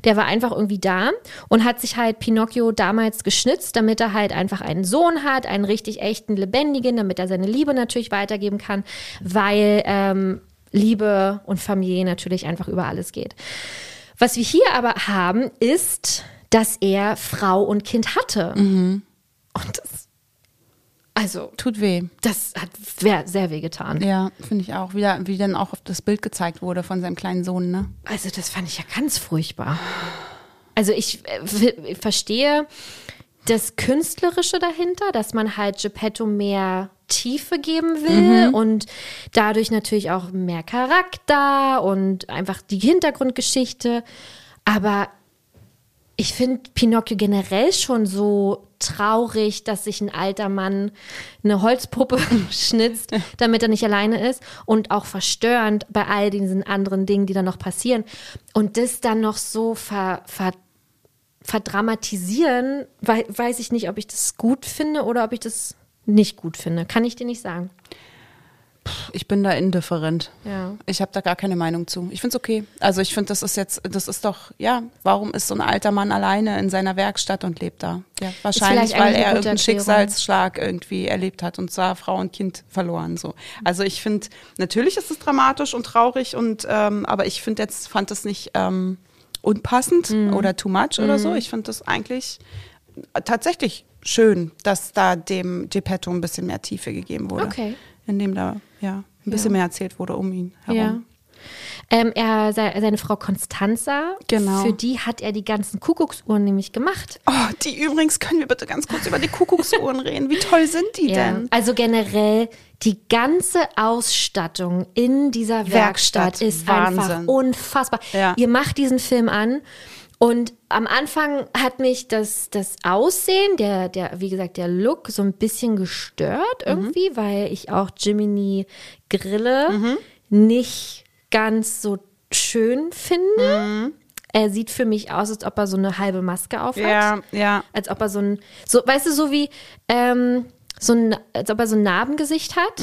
der war einfach irgendwie da und hat sich halt Pinocchio damals geschnitzt, damit er halt einfach einen Sohn hat, einen richtig echten, lebendigen, damit er seine Liebe natürlich weitergeben kann, weil ähm, Liebe und Familie natürlich einfach über alles geht. Was wir hier aber haben, ist, dass er Frau und Kind hatte. Und das, also, Tut weh. das hat sehr, weh getan. Ja, finde ich auch. Wie, da- wie dann auch auf das Bild gezeigt wurde von seinem kleinen Sohn, ne? Also, das fand ich ja ganz furchtbar. Also, ich äh, verstehe das Künstlerische dahinter, dass man halt Geppetto mehr Tiefe geben will und dadurch natürlich auch mehr Charakter und einfach die Hintergrundgeschichte. Aber ich finde Pinocchio generell schon so traurig, dass sich ein alter Mann eine Holzpuppe schnitzt, damit er nicht alleine ist und auch verstörend bei all diesen anderen Dingen, die dann noch passieren und das dann noch so ver, ver, verdramatisieren, wei weiß ich nicht, ob ich das gut finde oder ob ich das nicht gut finde. Kann ich dir nicht sagen. Ich bin da indifferent. Ja. Ich habe da gar keine Meinung zu. Ich finde es okay. Also ich finde, das ist jetzt, das ist doch, ja, warum ist so ein alter Mann alleine in seiner Werkstatt und lebt da? Ja, wahrscheinlich, weil er irgendeinen. Schicksalsschlag irgendwie erlebt hat und zwar Frau und Kind verloren. So. Also ich finde, natürlich ist es dramatisch und traurig und ähm, aber ich finde jetzt, fand es nicht ähm, unpassend Mhm. oder too much oder so. Ich finde das eigentlich tatsächlich schön, dass da dem Geppetto ein bisschen mehr Tiefe gegeben wurde. Okay. Indem da ja ein bisschen mehr erzählt wurde um ihn herum. Ja. Ähm, er, se- seine Frau Constanza, Genau. für die hat er die ganzen Kuckucksuhren nämlich gemacht. Oh, die übrigens, können wir bitte ganz kurz über die Kuckucksuhren reden? Wie toll sind die denn? Also generell die ganze Ausstattung in dieser Werkstatt, Werkstatt, ist Wahnsinn. einfach unfassbar. Ja. Ihr macht diesen Film an und am Anfang hat mich das, das Aussehen, der, der, wie gesagt, der Look so ein bisschen gestört irgendwie, weil ich auch Jiminy Grille nicht ganz so schön finde. Er sieht für mich aus, als ob er so eine halbe Maske aufhat Ja, ja. als ob er so ein, so, weißt du, so wie, ähm, so ein, als ob er so ein Narbengesicht hat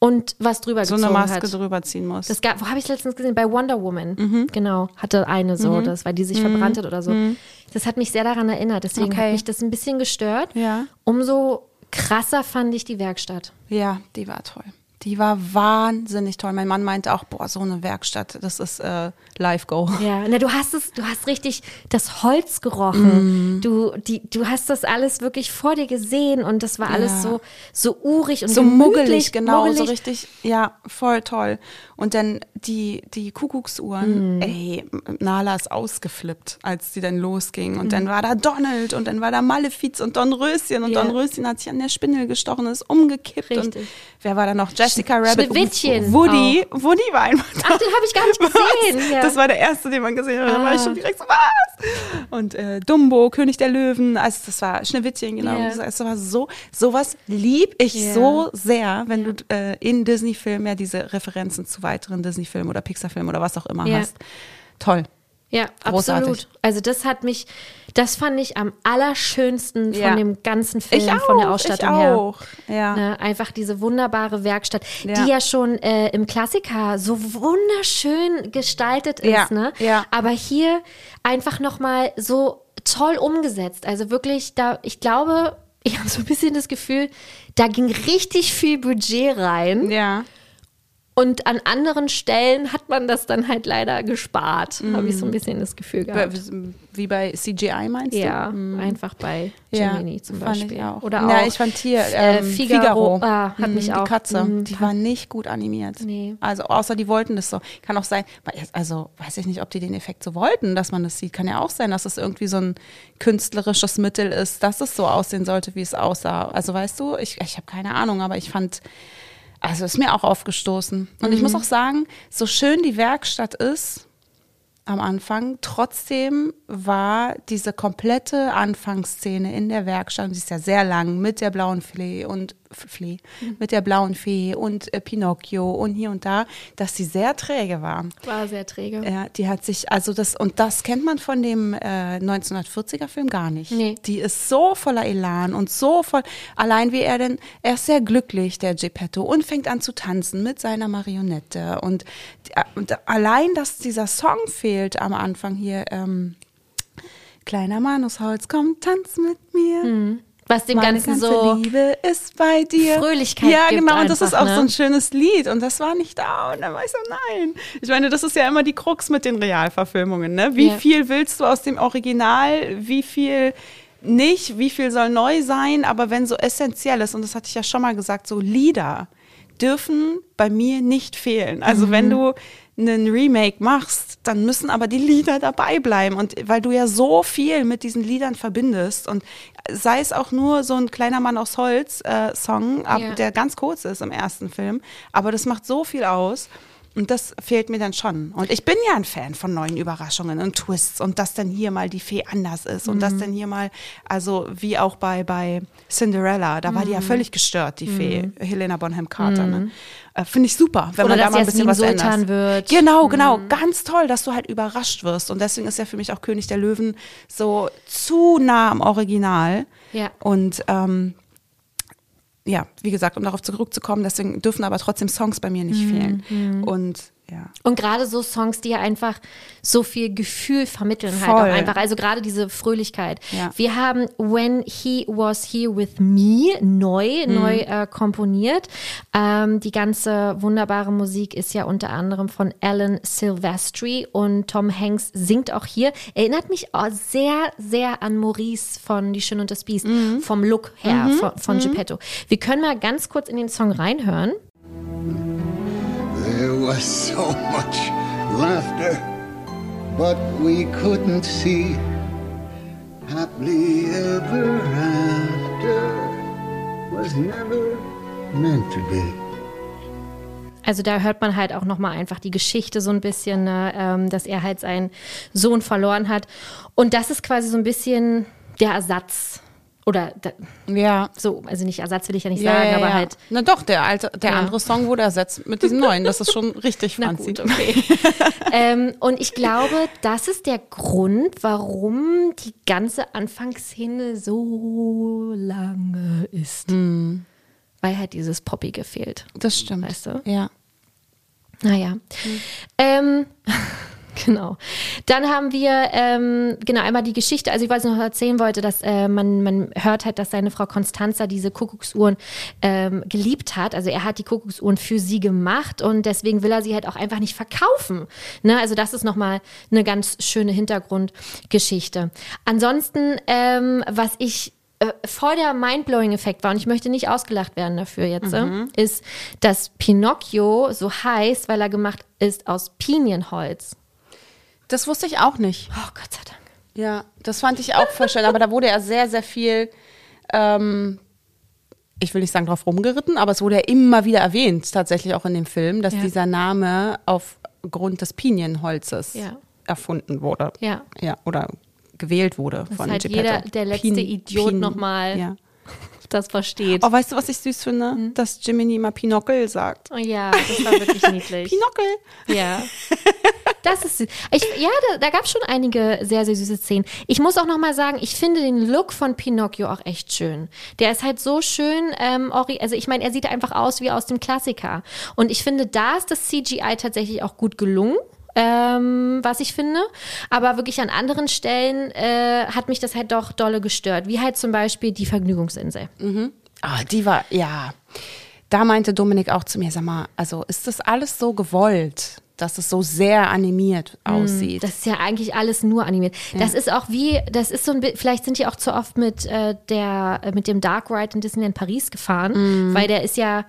und was drüber so gezogen eine Maske hat. drüber ziehen muss. Das gab, wo habe ich letztens gesehen? Bei Wonder Woman. Mhm. Genau, hatte eine so, das, weil die sich verbrannt hat oder so. Das hat mich sehr daran erinnert. Deswegen Okay. hat mich das ein bisschen gestört. Ja. Umso krasser fand ich die Werkstatt. Ja, die war toll. Die war wahnsinnig toll. Mein Mann meinte auch, boah, so eine Werkstatt, das ist äh, Live-Go. Ja, na, du hast es, du hast richtig das Holz gerochen. Mhm. Du, die, du hast das alles wirklich vor dir gesehen und das war alles Ja. so, so urig und So muggelig, genau, so muggelig. richtig, ja, voll toll. Und dann die, die Kuckucksuhren, Mhm. ey, Nala ist ausgeflippt, als die dann losging. Und Mhm. dann war da Donald und dann war da Malefiz und Dornröschen und Ja. Dornröschen hat sich an der Spindel gestochen, ist umgekippt. Und Richtig. wer war da noch? Jessica Rabbit. Schneewittchen Woody, Woody war einfach da. Ach, den habe ich gar nicht gesehen. Ja. Das war der erste, den man gesehen hat. Da war ich Ah. schon direkt so, was? Und äh, Dumbo, König der Löwen, also das war Schneewittchen, genau. Ja. Das war so, sowas lieb ich Ja. so sehr, wenn du äh, in Disney-Filmen ja diese Referenzen zu weiteren Disney-Filmen oder Pixar-Filmen oder was auch immer Ja. hast. Toll. Ja, Großartig. absolut. Also das hat mich, das fand ich am allerschönsten von Ja. dem ganzen Film, Ich auch, von der Ausstattung ich her. auch. Ja. Ne, einfach diese wunderbare Werkstatt, Ja. die ja schon äh, im Klassiker so wunderschön gestaltet ist. Ja, Ne? ja. Aber hier einfach nochmal so toll umgesetzt. Also wirklich, da, ich glaube, ich habe so ein bisschen das Gefühl, da ging richtig viel Budget rein. Ja. Und an anderen Stellen hat man das dann halt leider gespart. Habe ich so ein bisschen das Gefühl gehabt. Wie bei CGI meinst Ja, du? einfach bei Ja, Gemini zum fand ich Beispiel. auch. Oder Ja, auch ich fand hier äh, ähm, Figaro, Figaro, ah, hat Mhm, mich auch. Die Katze, die war nicht gut animiert. Nee. Also außer die wollten das so. Kann auch sein, also weiß ich nicht, ob die den Effekt so wollten, dass man das sieht. Kann ja auch sein, dass es irgendwie so ein künstlerisches Mittel ist, dass es so aussehen sollte, wie es aussah. Also weißt du, ich, ich habe keine Ahnung, aber ich fand, also ist mir auch aufgestoßen. Und ich muss auch sagen, so schön die Werkstatt ist, am Anfang. Trotzdem war diese komplette Anfangsszene in der Werkstatt, und die ist ja sehr lang, mit der blauen Fee und Flee, mit der blauen Fee und äh, Pinocchio und hier und da, dass sie sehr träge war. War sehr träge. Ja, die hat sich, also das, und das kennt man von dem äh, 1940er Film gar nicht. Nee. Die ist so voller Elan und so voll, allein wie er denn, er ist sehr glücklich, der Geppetto, und fängt an zu tanzen mit seiner Marionette. Und, äh, und allein, dass dieser Song fehlt am Anfang hier, ähm, Kleiner Mann aus Holz, komm, tanz mit mir. Was dem Meine Ganzen ganze so. Liebe ist bei dir. Fröhlichkeit Ja, genau. Und das ist auch ne? so ein schönes Lied. Und das war nicht da. Und dann war ich so, nein. Ich meine, das ist ja immer die Krux mit den Realverfilmungen. Ne? Wie Ja. viel willst du aus dem Original? Wie viel nicht? Wie viel soll neu sein? Aber wenn so essentiell ist, und das hatte ich ja schon mal gesagt, so Lieder dürfen bei mir nicht fehlen. Also Mhm. wenn du einen Remake machst, dann müssen aber die Lieder dabei bleiben. Und weil du ja so viel mit diesen Liedern verbindest und sei es auch nur so ein kleiner Mann aus Holz äh, Ja. der ganz kurz ist im ersten Film, aber das macht so viel aus. Und das fehlt mir dann schon. Und ich bin ja ein Fan von neuen Überraschungen und Twists und dass dann hier mal die Fee anders ist und Mhm. dass dann hier mal, also wie auch bei, bei Cinderella, da war Mhm. die ja völlig gestört, die Fee, Helena Bonham Carter. Ne? Äh, Finde ich super, wenn Oder man da mal ein bisschen was Sultan ändert. wird. Mhm. Genau, genau. Ganz toll, dass du halt überrascht wirst. Und deswegen ist ja für mich auch König der Löwen so zu nah am Original. Ja. Und ähm, ja, wie gesagt, um darauf zurückzukommen, deswegen dürfen aber trotzdem Songs bei mir nicht Mhm. fehlen. Und ja. Und gerade so Songs, die ja einfach so viel Gefühl vermitteln halt Voll. auch einfach. Also gerade diese Fröhlichkeit. Ja. Wir haben When He Was Here With Me neu, Mhm. neu äh, komponiert. Ähm, die ganze wunderbare Musik ist ja unter anderem von Alan Silvestri und Tom Hanks singt auch hier. Erinnert mich auch sehr, sehr an Maurice von Die Schöne und das Biest. Mhm. Vom Look her, von, von Geppetto. Wir können mal ganz kurz in den Song reinhören. Was so much laughter, but we couldn't see. Happily ever after was never meant to be. Also da hört man halt auch nochmal einfach die Geschichte so ein bisschen, ne, ähm, dass er halt seinen Sohn verloren hat. Und das ist quasi so ein bisschen der Ersatz. Oder da, Ja. so, also nicht Ersatz will ich ja nicht Ja, sagen, ja, aber halt. Na doch, der alte, der andere Song wurde ersetzt mit diesem neuen. Das ist schon richtig, Na Franzi. gut, okay. ähm, und ich glaube, das ist der Grund, warum die ganze Anfangsszene so lange ist. weil halt dieses Poppige fehlt. Das stimmt. Weißt du? Ja. Naja. Ähm, genau. Dann haben wir ähm, genau einmal die Geschichte, also ich weiß noch erzählen wollte, dass äh, man, man hört halt, dass seine Frau Constanza diese Kuckucksuhren ähm, geliebt hat. Also er hat die Kuckucksuhren für sie gemacht und deswegen will er sie halt auch einfach nicht verkaufen. Ne? Also das ist nochmal eine ganz schöne Hintergrundgeschichte. Ansonsten, ähm, was ich äh, voll der Mindblowing-Effekt war, und ich möchte nicht ausgelacht werden dafür jetzt, äh, ist, dass Pinocchio so heißt, weil er gemacht ist aus Pinienholz. Das wusste ich auch nicht. Oh Gott sei Dank. Ja, das fand ich auch verstanden. Aber da wurde ja sehr, sehr viel, ähm, ich will nicht sagen drauf rumgeritten, aber es wurde ja immer wieder erwähnt, tatsächlich auch in dem Film, dass Ja. dieser Name aufgrund des Pinienholzes Ja. erfunden wurde. Ja. Ja, oder gewählt wurde Dass von halt Geppetto. jeder, der letzte Pin- Idiot nochmal Ja. Das versteht. Oh, weißt du, was ich süß finde? Hm? Dass Jiminy immer Pinockel sagt. Oh ja, das war wirklich niedlich. Pinockel! Ja. Das ist süß. Ich, ja, da, da gab es schon einige sehr, sehr süße Szenen. Ich muss auch noch mal sagen, ich finde den Look von Pinocchio auch echt schön. Der ist halt so schön, ähm, ori- also ich meine, er sieht einfach aus wie aus dem Klassiker. Und ich finde, da ist das CGI tatsächlich auch gut gelungen. Ähm, was ich finde. Aber wirklich an anderen Stellen äh, hat mich das halt doch dolle gestört. Wie halt zum Beispiel die Vergnügungsinsel. Ah, die war, ja. Da meinte Dominik auch zu mir, sag mal, also ist das alles so gewollt, dass es so sehr animiert aussieht? Das ist ja eigentlich alles nur animiert. Das ist auch wie, das ist so ein bisschen, vielleicht sind die auch zu oft mit äh, der, äh, mit dem Dark Ride in Disneyland Paris gefahren, weil der ist ja,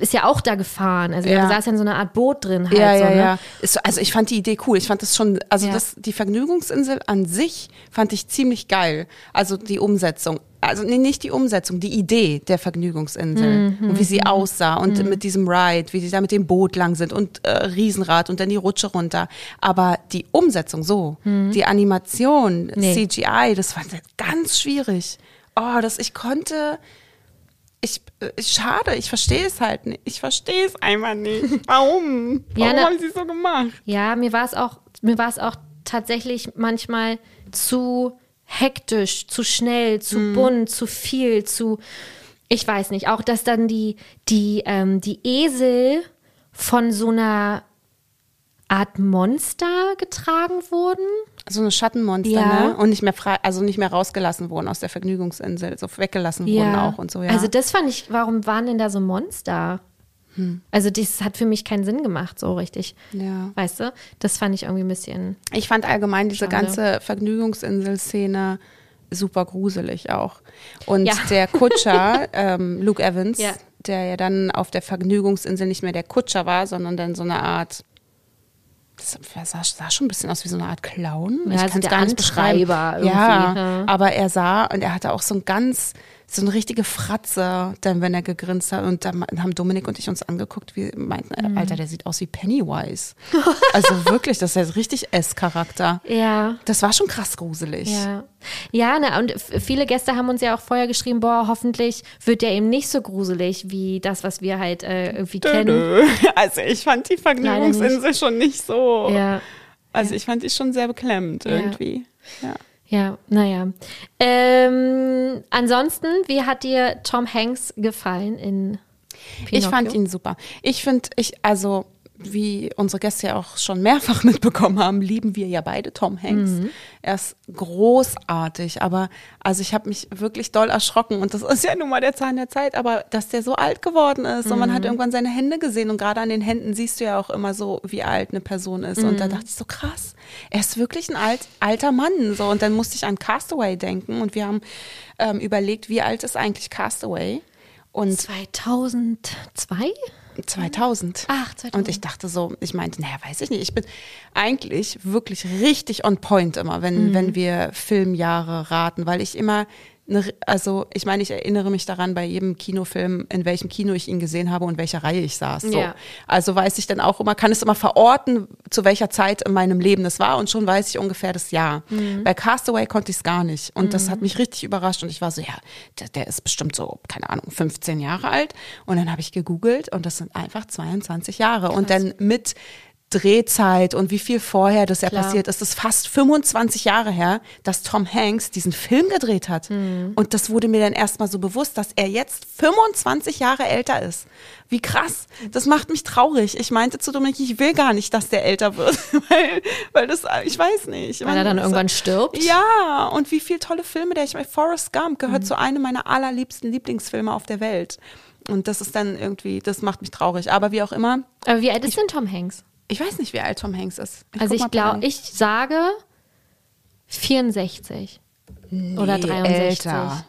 ist ja auch da gefahren. Also Ja. da saß ja in so einer Art Boot drin halt ja, so, ja, ne? ja. Ist, also ich fand die Idee cool. Ich fand das schon, also Ja. das, die Vergnügungsinsel an sich fand ich ziemlich geil. Also die Umsetzung. Also nee, nicht die Umsetzung, die Idee der Vergnügungsinsel Mhm, und wie sie aussah und mit diesem Ride, wie sie da mit dem Boot lang sind und äh, Riesenrad und dann die Rutsche runter. Aber die Umsetzung so, die Animation, Mhm. Nee. CGI, das fand ich ganz schwierig. Oh, das ich konnte ich, äh, schade, ich verstehe es halt nicht. Ich verstehe es einfach nicht. Warum? Ja, Warum na- haben sie so gemacht? Ja, mir war es auch, mir war es auch tatsächlich manchmal zu hektisch, zu schnell, zu Mhm. bunt, zu viel, zu, ich weiß nicht, auch dass dann die, die, ähm, die Esel von so einer Art Monster getragen wurden. So eine Schattenmonster, Ja. ne? Und nicht mehr frei, also nicht mehr rausgelassen wurden aus der Vergnügungsinsel, so weggelassen wurden auch und so, ja. Also das fand ich, warum waren denn da so Monster? Also das hat für mich keinen Sinn gemacht, so richtig. Hm. Ja. Weißt du? Das fand ich irgendwie ein bisschen. ich fand allgemein diese Schade. ganze Vergnügungsinsel-Szene super gruselig auch. Und Ja. der Kutscher, ähm, Luke Evans, Ja. der ja dann auf der Vergnügungsinsel nicht mehr der Kutscher war, sondern dann so eine Art das sah, sah schon ein bisschen aus wie so eine Art Clown. Ja, also kann's der Antreiber irgendwie, Ja, ja. aber er sah und er hatte auch so ein ganz, so eine richtige Fratze, dann wenn er gegrinst hat. Und dann haben Dominik und ich uns angeguckt, wie meinten, äh, Mhm. Alter, der sieht aus wie Pennywise. also wirklich, das ist ja richtig S-Charakter. Ja. Das war schon krass gruselig. Ja, ja ne, und viele Gäste haben uns ja auch vorher geschrieben, boah, hoffentlich wird der eben nicht so gruselig wie das, was wir halt äh, irgendwie kennen. Also ich fand die Vergnügungsinsel schon nicht so. Ja, Also ich fand die schon sehr beklemmend irgendwie. Ja. ja, naja. Ähm, ansonsten, wie hat dir Tom Hanks gefallen in Pinocchio? Ich fand ihn super. Ich finde, ich, also, wie unsere Gäste ja auch schon mehrfach mitbekommen haben, lieben wir ja beide Tom Hanks. Er ist großartig, aber also ich habe mich wirklich doll erschrocken und das ist ja nun mal der Zahn der Zeit, aber dass der so alt geworden ist und man hat irgendwann seine Hände gesehen und gerade an den Händen siehst du ja auch immer so, wie alt eine Person ist. Und da dachte ich so krass, er ist wirklich ein alt, alter Mann so. Und dann musste ich an Castaway denken und wir haben ähm, überlegt, wie alt ist eigentlich Castaway? Und 2002? 2000. Ach, 2000. Und ich dachte so, ich meinte, naja, weiß ich nicht. Ich bin eigentlich wirklich richtig on point immer, wenn, wenn wir Filmjahre raten, weil ich immer, also ich meine, ich erinnere mich daran bei jedem Kinofilm, in welchem Kino ich ihn gesehen habe und welcher Reihe ich saß. So. Ja. Also weiß ich dann auch immer, kann es immer verorten, zu welcher Zeit in meinem Leben das war und schon weiß ich ungefähr das Jahr. Bei Castaway konnte ich es gar nicht und das hat mich richtig überrascht und ich war so, ja, der, der ist bestimmt so, keine Ahnung, 15 Jahre alt und dann habe ich gegoogelt und das sind einfach 22 Jahre und dann mit Drehzeit und wie viel vorher das ja Klar. passiert ist. Das ist fast 25 Jahre her, dass Tom Hanks diesen Film gedreht hat. Mhm. Und das wurde mir dann erstmal so bewusst, dass er jetzt 25 Jahre älter ist. Wie krass. Das macht mich traurig. Ich meinte zu Dominik, ich will gar nicht, dass der älter wird. weil, weil das, ich weiß nicht. Weil er dann irgendwann stirbt. Ja, und wie viele tolle Filme der, ich meine, Forrest Gump gehört Mhm. zu einem meiner allerliebsten Lieblingsfilme auf der Welt. Und das ist dann irgendwie, das macht mich traurig. Aber wie auch immer, Aber wie alt ist denn Tom Hanks? Ich weiß nicht, wie alt Tom Hanks ist. also guck ich glaube, ich sage 64 oder Nee, 63. Älter.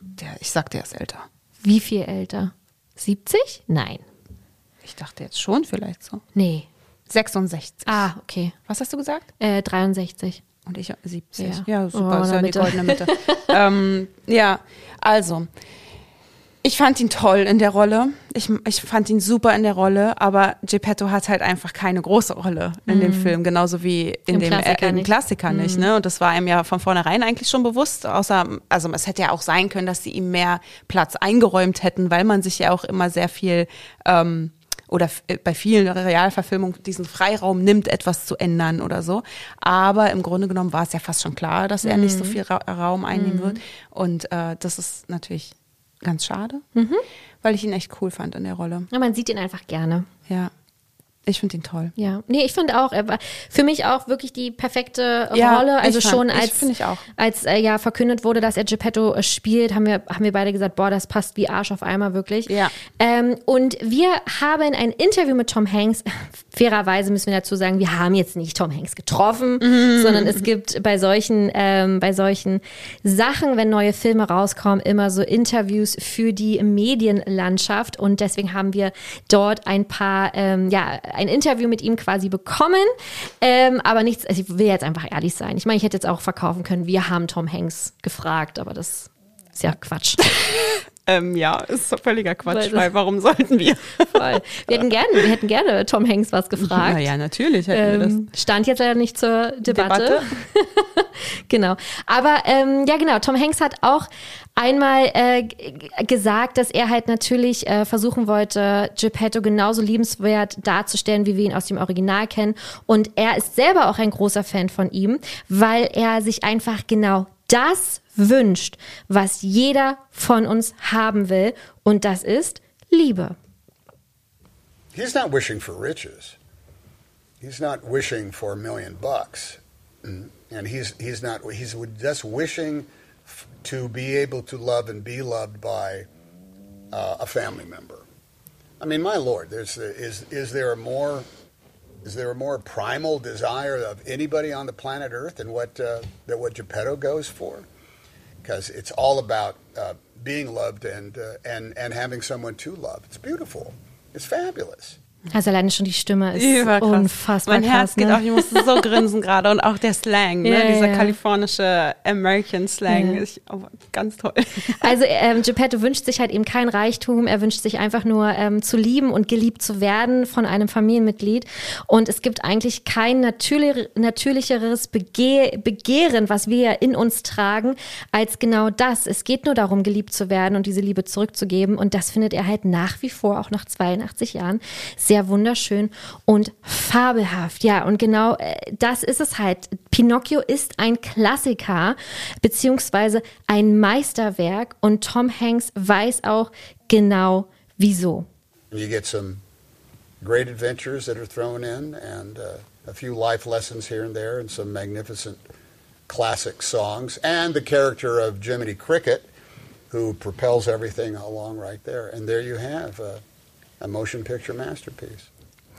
Der, ich sag, der ist älter. Wie viel älter? 70? Nein. Ich dachte jetzt schon vielleicht so. Nee. 66. Ah, okay. Was hast du gesagt? Äh, 63. Und ich 70. Ja. Ja, Oh, super. in ist ja die goldene Mitte. ähm, ja, also. Ich fand ihn toll in der Rolle. Ich, ich fand ihn super in der Rolle, aber Geppetto hat halt einfach keine große Rolle in dem Film, genauso wie in Im dem Klassiker äh, nicht. Klassiker nicht. Ne? Und das war ihm ja von vornherein eigentlich schon bewusst. Außer, also es hätte ja auch sein können, dass sie ihm mehr Platz eingeräumt hätten, weil man sich ja auch immer sehr viel ähm, oder äh, bei vielen Realverfilmungen diesen Freiraum nimmt, etwas zu ändern oder so. Aber im Grunde genommen war es ja fast schon klar, dass er nicht so viel Ra Raum einnehmen wird. Und äh, das ist natürlich ganz schade, weil ich ihn echt cool fand in der Rolle. Ja, man sieht ihn einfach gerne. Ja, ich finde ihn toll. Ja, nee, ich fand auch, er war für mich auch wirklich die perfekte Ja, Rolle. Also ich fand- schon ich als, finde ich auch. als äh, ja verkündet wurde, dass er Geppetto äh, spielt, haben wir, haben wir beide gesagt, boah, das passt wie Arsch auf Eimer, wirklich. Ja. Ähm, und wir haben ein Interview mit Tom Hanks. Fairerweise müssen wir dazu sagen, wir haben jetzt nicht Tom Hanks getroffen, Mhm. sondern es gibt bei solchen, ähm, bei solchen Sachen, wenn neue Filme rauskommen, immer so Interviews für die Medienlandschaft. Und deswegen haben wir dort ein paar, ähm, ja, ein Interview mit ihm quasi bekommen. Ähm, aber nichts, also ich will jetzt einfach ehrlich sein. Ich meine, ich hätte jetzt auch verkaufen können, wir haben Tom Hanks gefragt, aber das ist ja Quatsch. Ähm, ja, ist völliger Quatsch, Weil- weil warum sollten wir? Voll. Wir hätten gerne, wir hätten gerne Tom Hanks was gefragt. Naja, natürlich hätten wir Ähm, stand jetzt leider nicht zur Debatte. Debatte. genau. Aber ähm, ja, genau. Tom Hanks hat auch einmal äh, gesagt, dass er halt natürlich äh, versuchen wollte, Geppetto genauso liebenswert darzustellen, wie wir ihn aus dem Original kennen. Und er ist selber auch ein großer Fan von ihm, weil er sich einfach genau das wünscht, was jeder von uns haben will. Und das ist Liebe. He's not wishing for riches. He's not wishing for a million bucks. Mm. And he's, he's not, he's just wishing to be able to love and be loved by uh, a family member. I mean, my Lord, there's, is, is there a more, is there a more primal desire of anybody on the planet Earth than what, uh, what Geppetto goes for? Because it's all about uh, being loved and, uh, and, and having someone to love. It's beautiful. It's fabulous. Also alleine schon die Stimme ist Überkrass. unfassbar Mein Herz krass. geht ne? auch, ich musste so grinsen gerade und auch der Slang, ne? Ja, dieser ja. kalifornische American Slang, Ja. ist oh, ganz toll. Also ähm, Geppetto wünscht sich halt eben kein Reichtum, er wünscht sich einfach nur ähm, zu lieben und geliebt zu werden von einem Familienmitglied. Und es gibt eigentlich kein natürlich, natürlicheres Bege Begehren, was wir in uns tragen, als genau das. Es geht nur darum, geliebt zu werden und diese Liebe zurückzugeben. Und das findet er halt nach wie vor, auch nach 82 Jahren, sehr wunderschön und fabelhaft. Ja, und genau äh, das ist es halt. Pinocchio ist ein Klassiker, beziehungsweise ein Meisterwerk und Tom Hanks weiß auch genau wieso. You get some great adventures that are thrown in, and uh, a few life lessons here and there, and some magnificent classic songs, and the character of Jiminy Cricket, who propels everything along right there. And there you have a, a motion picture masterpiece.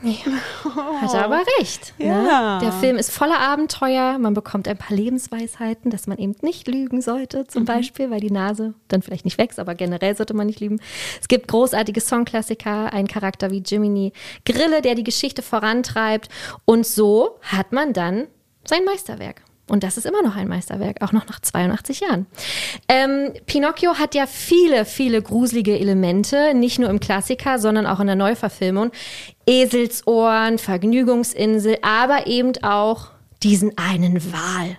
Hat er aber recht. Ja. Ne? Der Film ist voller Abenteuer. Man bekommt ein paar Lebensweisheiten, dass man eben nicht lügen sollte, zum Beispiel, weil die Nase dann vielleicht nicht wächst, aber generell sollte man nicht lügen. Es gibt großartige Songklassiker, einen Charakter wie Jiminy Grille, der die Geschichte vorantreibt. Und so hat man dann sein Meisterwerk. Und das ist immer noch ein Meisterwerk, auch noch nach 82 Jahren. Ähm, Pinocchio hat ja viele, viele gruselige Elemente, nicht nur im Klassiker, sondern auch in der Neuverfilmung. Eselsohren, Vergnügungsinsel, aber eben auch diesen einen Wal.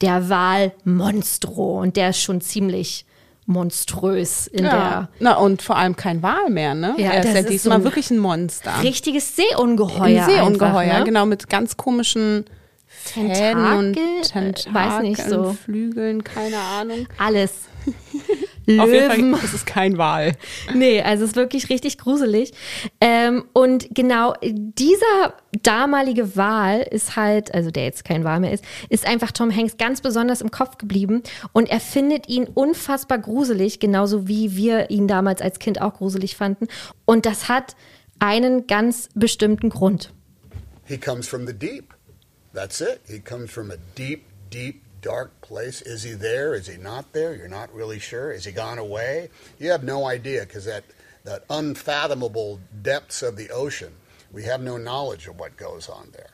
Der Wal Monstro. Und der ist schon ziemlich monströs in Ja. Na, und vor allem kein Wal mehr, ne? Ja, er ist ja ist diesmal so wirklich ein Monster. der richtiges Seeungeheuer. Ein Seeungeheuer, einfach, ne? genau, mit ganz komischen Fäden und Tentakel? Äh, Tentakeln, weiß nicht so. Flügeln, keine Ahnung. Alles. Auf jeden Löwen. Fall ist es kein Wal. Nee, also es ist wirklich richtig gruselig. Ähm, und genau dieser damalige Wal ist halt, also der jetzt kein Wal mehr ist, ist einfach Tom Hanks ganz besonders im Kopf geblieben und er findet ihn unfassbar gruselig, genauso wie wir ihn damals als Kind auch gruselig fanden. Und das hat einen ganz bestimmten Grund. He comes from the deep. That's it. He comes from a deep, deep, dark place. Is he there? Is he not there? You're not really sure. Is he gone away? You have no idea because that, that unfathomable depths of the ocean, we have no knowledge of what goes on there.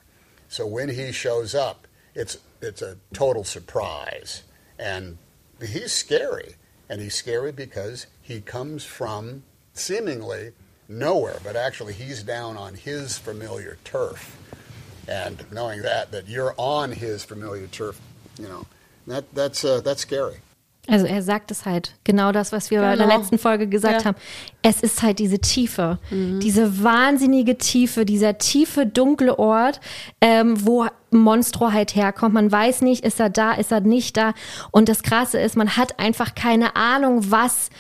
So when he shows up, it's, it's a total surprise. And he's scary. And he's scary because he comes from seemingly nowhere, but actually he's down on his familiar turf. And knowing that, that you're on his familiar turf, you know, that, that's, uh, that's scary. Also er sagt es halt, genau das, was wir bei der Genau. letzten Folge gesagt Ja. haben. Es ist halt diese Tiefe, diese wahnsinnige Tiefe, dieser tiefe, dunkle Ort, ähm, wo Monstro halt herkommt. Man weiß nicht, ist er da, ist er nicht da. Und das Krasse ist, man hat einfach keine Ahnung, was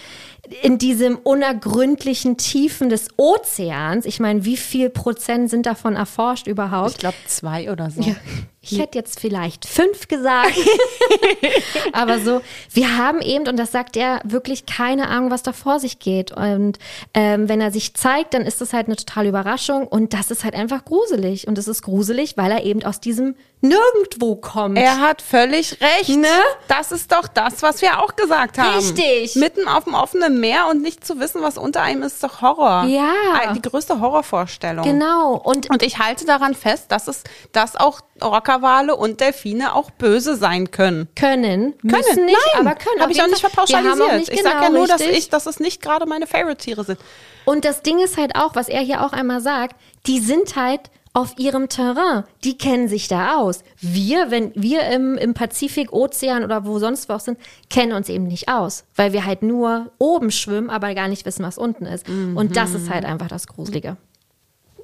in diesem unergründlichen Tiefen des Ozeans, ich meine, wie viel Prozent sind davon erforscht überhaupt? Ich glaube zwei oder so. Ja. Ich hätte jetzt vielleicht fünf gesagt. Aber so, wir haben eben, und das sagt er, wirklich keine Ahnung, was da vor sich geht. Und ähm, wenn er sich zeigt, dann ist das halt eine totale Überraschung. Und das ist halt einfach gruselig. Und es ist gruselig, weil er eben aus diesem Nirgendwo kommt. Er hat völlig recht. Ne? Das ist doch das, was wir auch gesagt haben. Richtig. Mitten auf dem offenen Meer und nicht zu wissen, was unter einem ist, ist doch Horror. Ja. Die größte Horrorvorstellung. genau. Und Und ich halte daran fest, dass es, dass auch Orcawale und Delfine auch böse sein können. können, müssen Können. nicht, Nein, aber können. Habe ich auch nicht verpauschalisiert. nicht ich sage ja genau nur, dass ich, dass es nicht gerade meine Favorite-Tiere sind. Und das Ding ist halt auch, was er hier auch einmal sagt, die sind halt auf ihrem Terrain. Die kennen sich da aus. Wir, wenn wir im, im Pazifik, Ozean oder wo sonst wo auch sind, kennen uns eben nicht aus, weil wir halt nur oben schwimmen, aber gar nicht wissen, was unten ist. Und das ist halt einfach das Gruselige.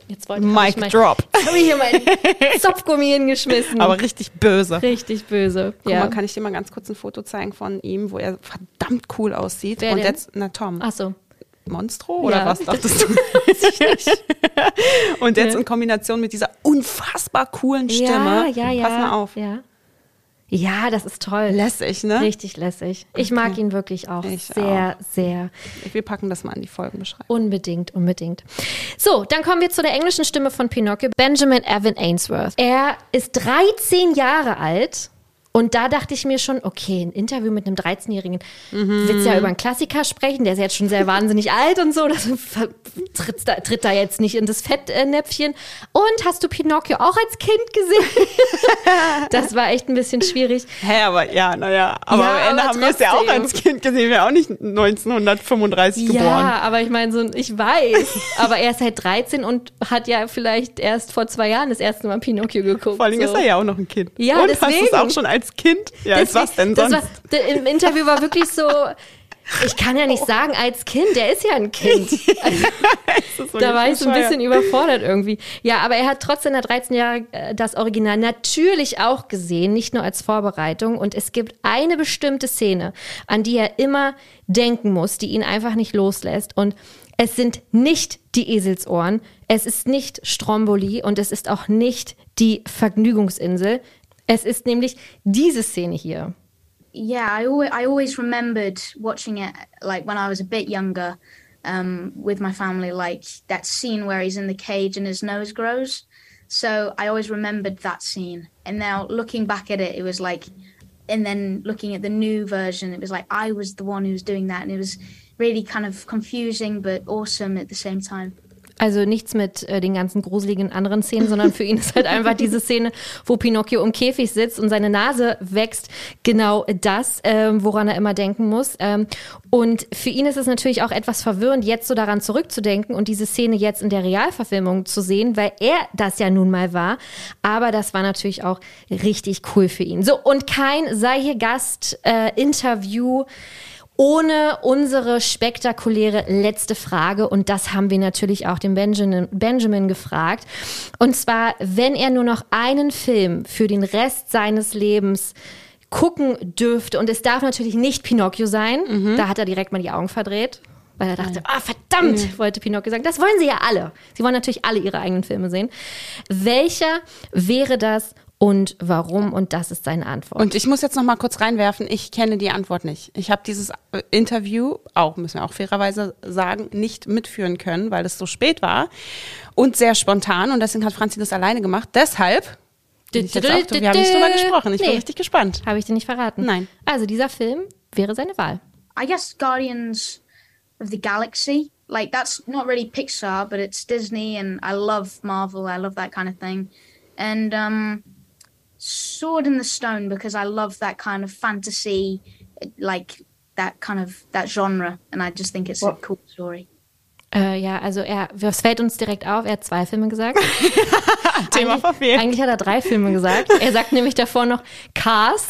Jetzt wollte Mic ich mein, drop. Habe ich hier meinen Zopfgummi hingeschmissen. Aber richtig böse. richtig böse. Guck ja. mal, kann ich dir mal ganz kurz ein Foto zeigen von ihm, wo er verdammt cool aussieht. Wer und denn? jetzt, na Tom. Ach so. Monstro oder Ja. was dachtest du? und jetzt in Kombination mit dieser unfassbar coolen Stimme. Ja, ja, ja. Pass mal auf. Ja. Ja, das ist toll. Lässig, ne? Richtig lässig. Ich mag ihn wirklich auch Ich sehr, sehr. Wir packen das mal in die Folgenbeschreibung. Unbedingt, unbedingt. So, dann kommen wir zu der englischen Stimme von Pinocchio, Benjamin Evan Ainsworth. Er ist 13 Jahre alt. Und da dachte ich mir schon, okay, ein Interview mit einem 13-Jährigen, willst ja über einen Klassiker sprechen, der ist jetzt schon sehr wahnsinnig alt und so, das tritt da, tritt da jetzt nicht in das Fettnäpfchen. Und hast du Pinocchio auch als Kind gesehen? das war echt ein bisschen schwierig. Hä, aber ja, naja. Aber Ja, am Ende aber haben wir es ja auch als Kind gesehen. Wir auch nicht 1935 geboren. Ja, aber ich meine, so, ich weiß. aber er ist halt 13 und hat ja vielleicht erst vor zwei Jahren das erste Mal Pinocchio geguckt. Vor allem so. ist er ja auch noch ein Kind. Ja, Und hast du es deswegen. auch schon als Kind? Ja, als was denn sonst? War, Im Interview war wirklich so, ich kann ja nicht sagen als Kind, der ist ja ein Kind. Das ist so Da war ich so ein bisschen überfordert irgendwie. Ja, aber er hat trotzdem nach 13 Jahren das Original natürlich auch gesehen, nicht nur als Vorbereitung. Und es gibt eine bestimmte Szene, an die er immer denken muss, die ihn einfach nicht loslässt. Und es sind nicht die Eselsohren, es ist nicht Stromboli und es ist auch nicht die Vergnügungsinsel. Es ist nämlich diese Szene hier. yeah, I always, I always remembered watching it like when I was a bit younger um, with my family, like that scene where he's in the cage and his nose grows. So I always remembered that scene. And now looking back at it, it was like, and then looking at the new version, it was like I was the one who was doing that. And it was really kind of confusing but awesome at the same time. Also nichts mit äh, den ganzen gruseligen anderen Szenen, sondern für ihn ist halt einfach diese Szene, wo Pinocchio im Käfig sitzt und seine Nase wächst, genau das, ähm, woran er immer denken muss. Ähm, und für ihn ist es natürlich auch etwas verwirrend, jetzt so daran zurückzudenken und diese Szene jetzt in der Realverfilmung zu sehen, weil er das ja nun mal war. Aber das war natürlich auch richtig cool für ihn. So, und kein sei hier Gast, äh, Interview ohne unsere spektakuläre letzte Frage. Und das haben wir natürlich auch den Benjamin, Benjamin gefragt. Und zwar, wenn er nur noch einen Film für den Rest seines Lebens gucken dürfte, und es darf natürlich nicht Pinocchio sein, Mhm. da hat er direkt mal die Augen verdreht. Weil er dachte, ah, verdammt, wollte Pinocchio sagen. Das wollen sie ja alle. Sie wollen natürlich alle ihre eigenen Filme sehen. Welcher wäre das und warum? Und das ist seine Antwort. Und ich muss jetzt noch mal kurz reinwerfen, ich kenne die Antwort nicht. Ich habe dieses äh, Interview, auch müssen wir auch fairerweise sagen, nicht mitführen können, weil es so spät war und sehr spontan und deswegen hat Franzi das alleine gemacht. Deshalb bin ich jetzt auch, wir haben nicht drüber gesprochen. Ich bin richtig gespannt. Habe ich dir nicht verraten? Nein. Also dieser Film wäre seine Wahl. I guess Guardians of the Galaxy. Like that's not really Pixar, but it's Disney, and I love Marvel. I love that kind of thing, and um, Sword in the Stone because I love that kind of fantasy, like that kind of that genre, and I just think it's a cool story. Äh, ja, also er, was fällt uns direkt auf? Er hat zwei Filme gesagt. Thema eigentlich, verfehlt. eigentlich hat er drei Filme gesagt. Er sagt nämlich davor noch Cars.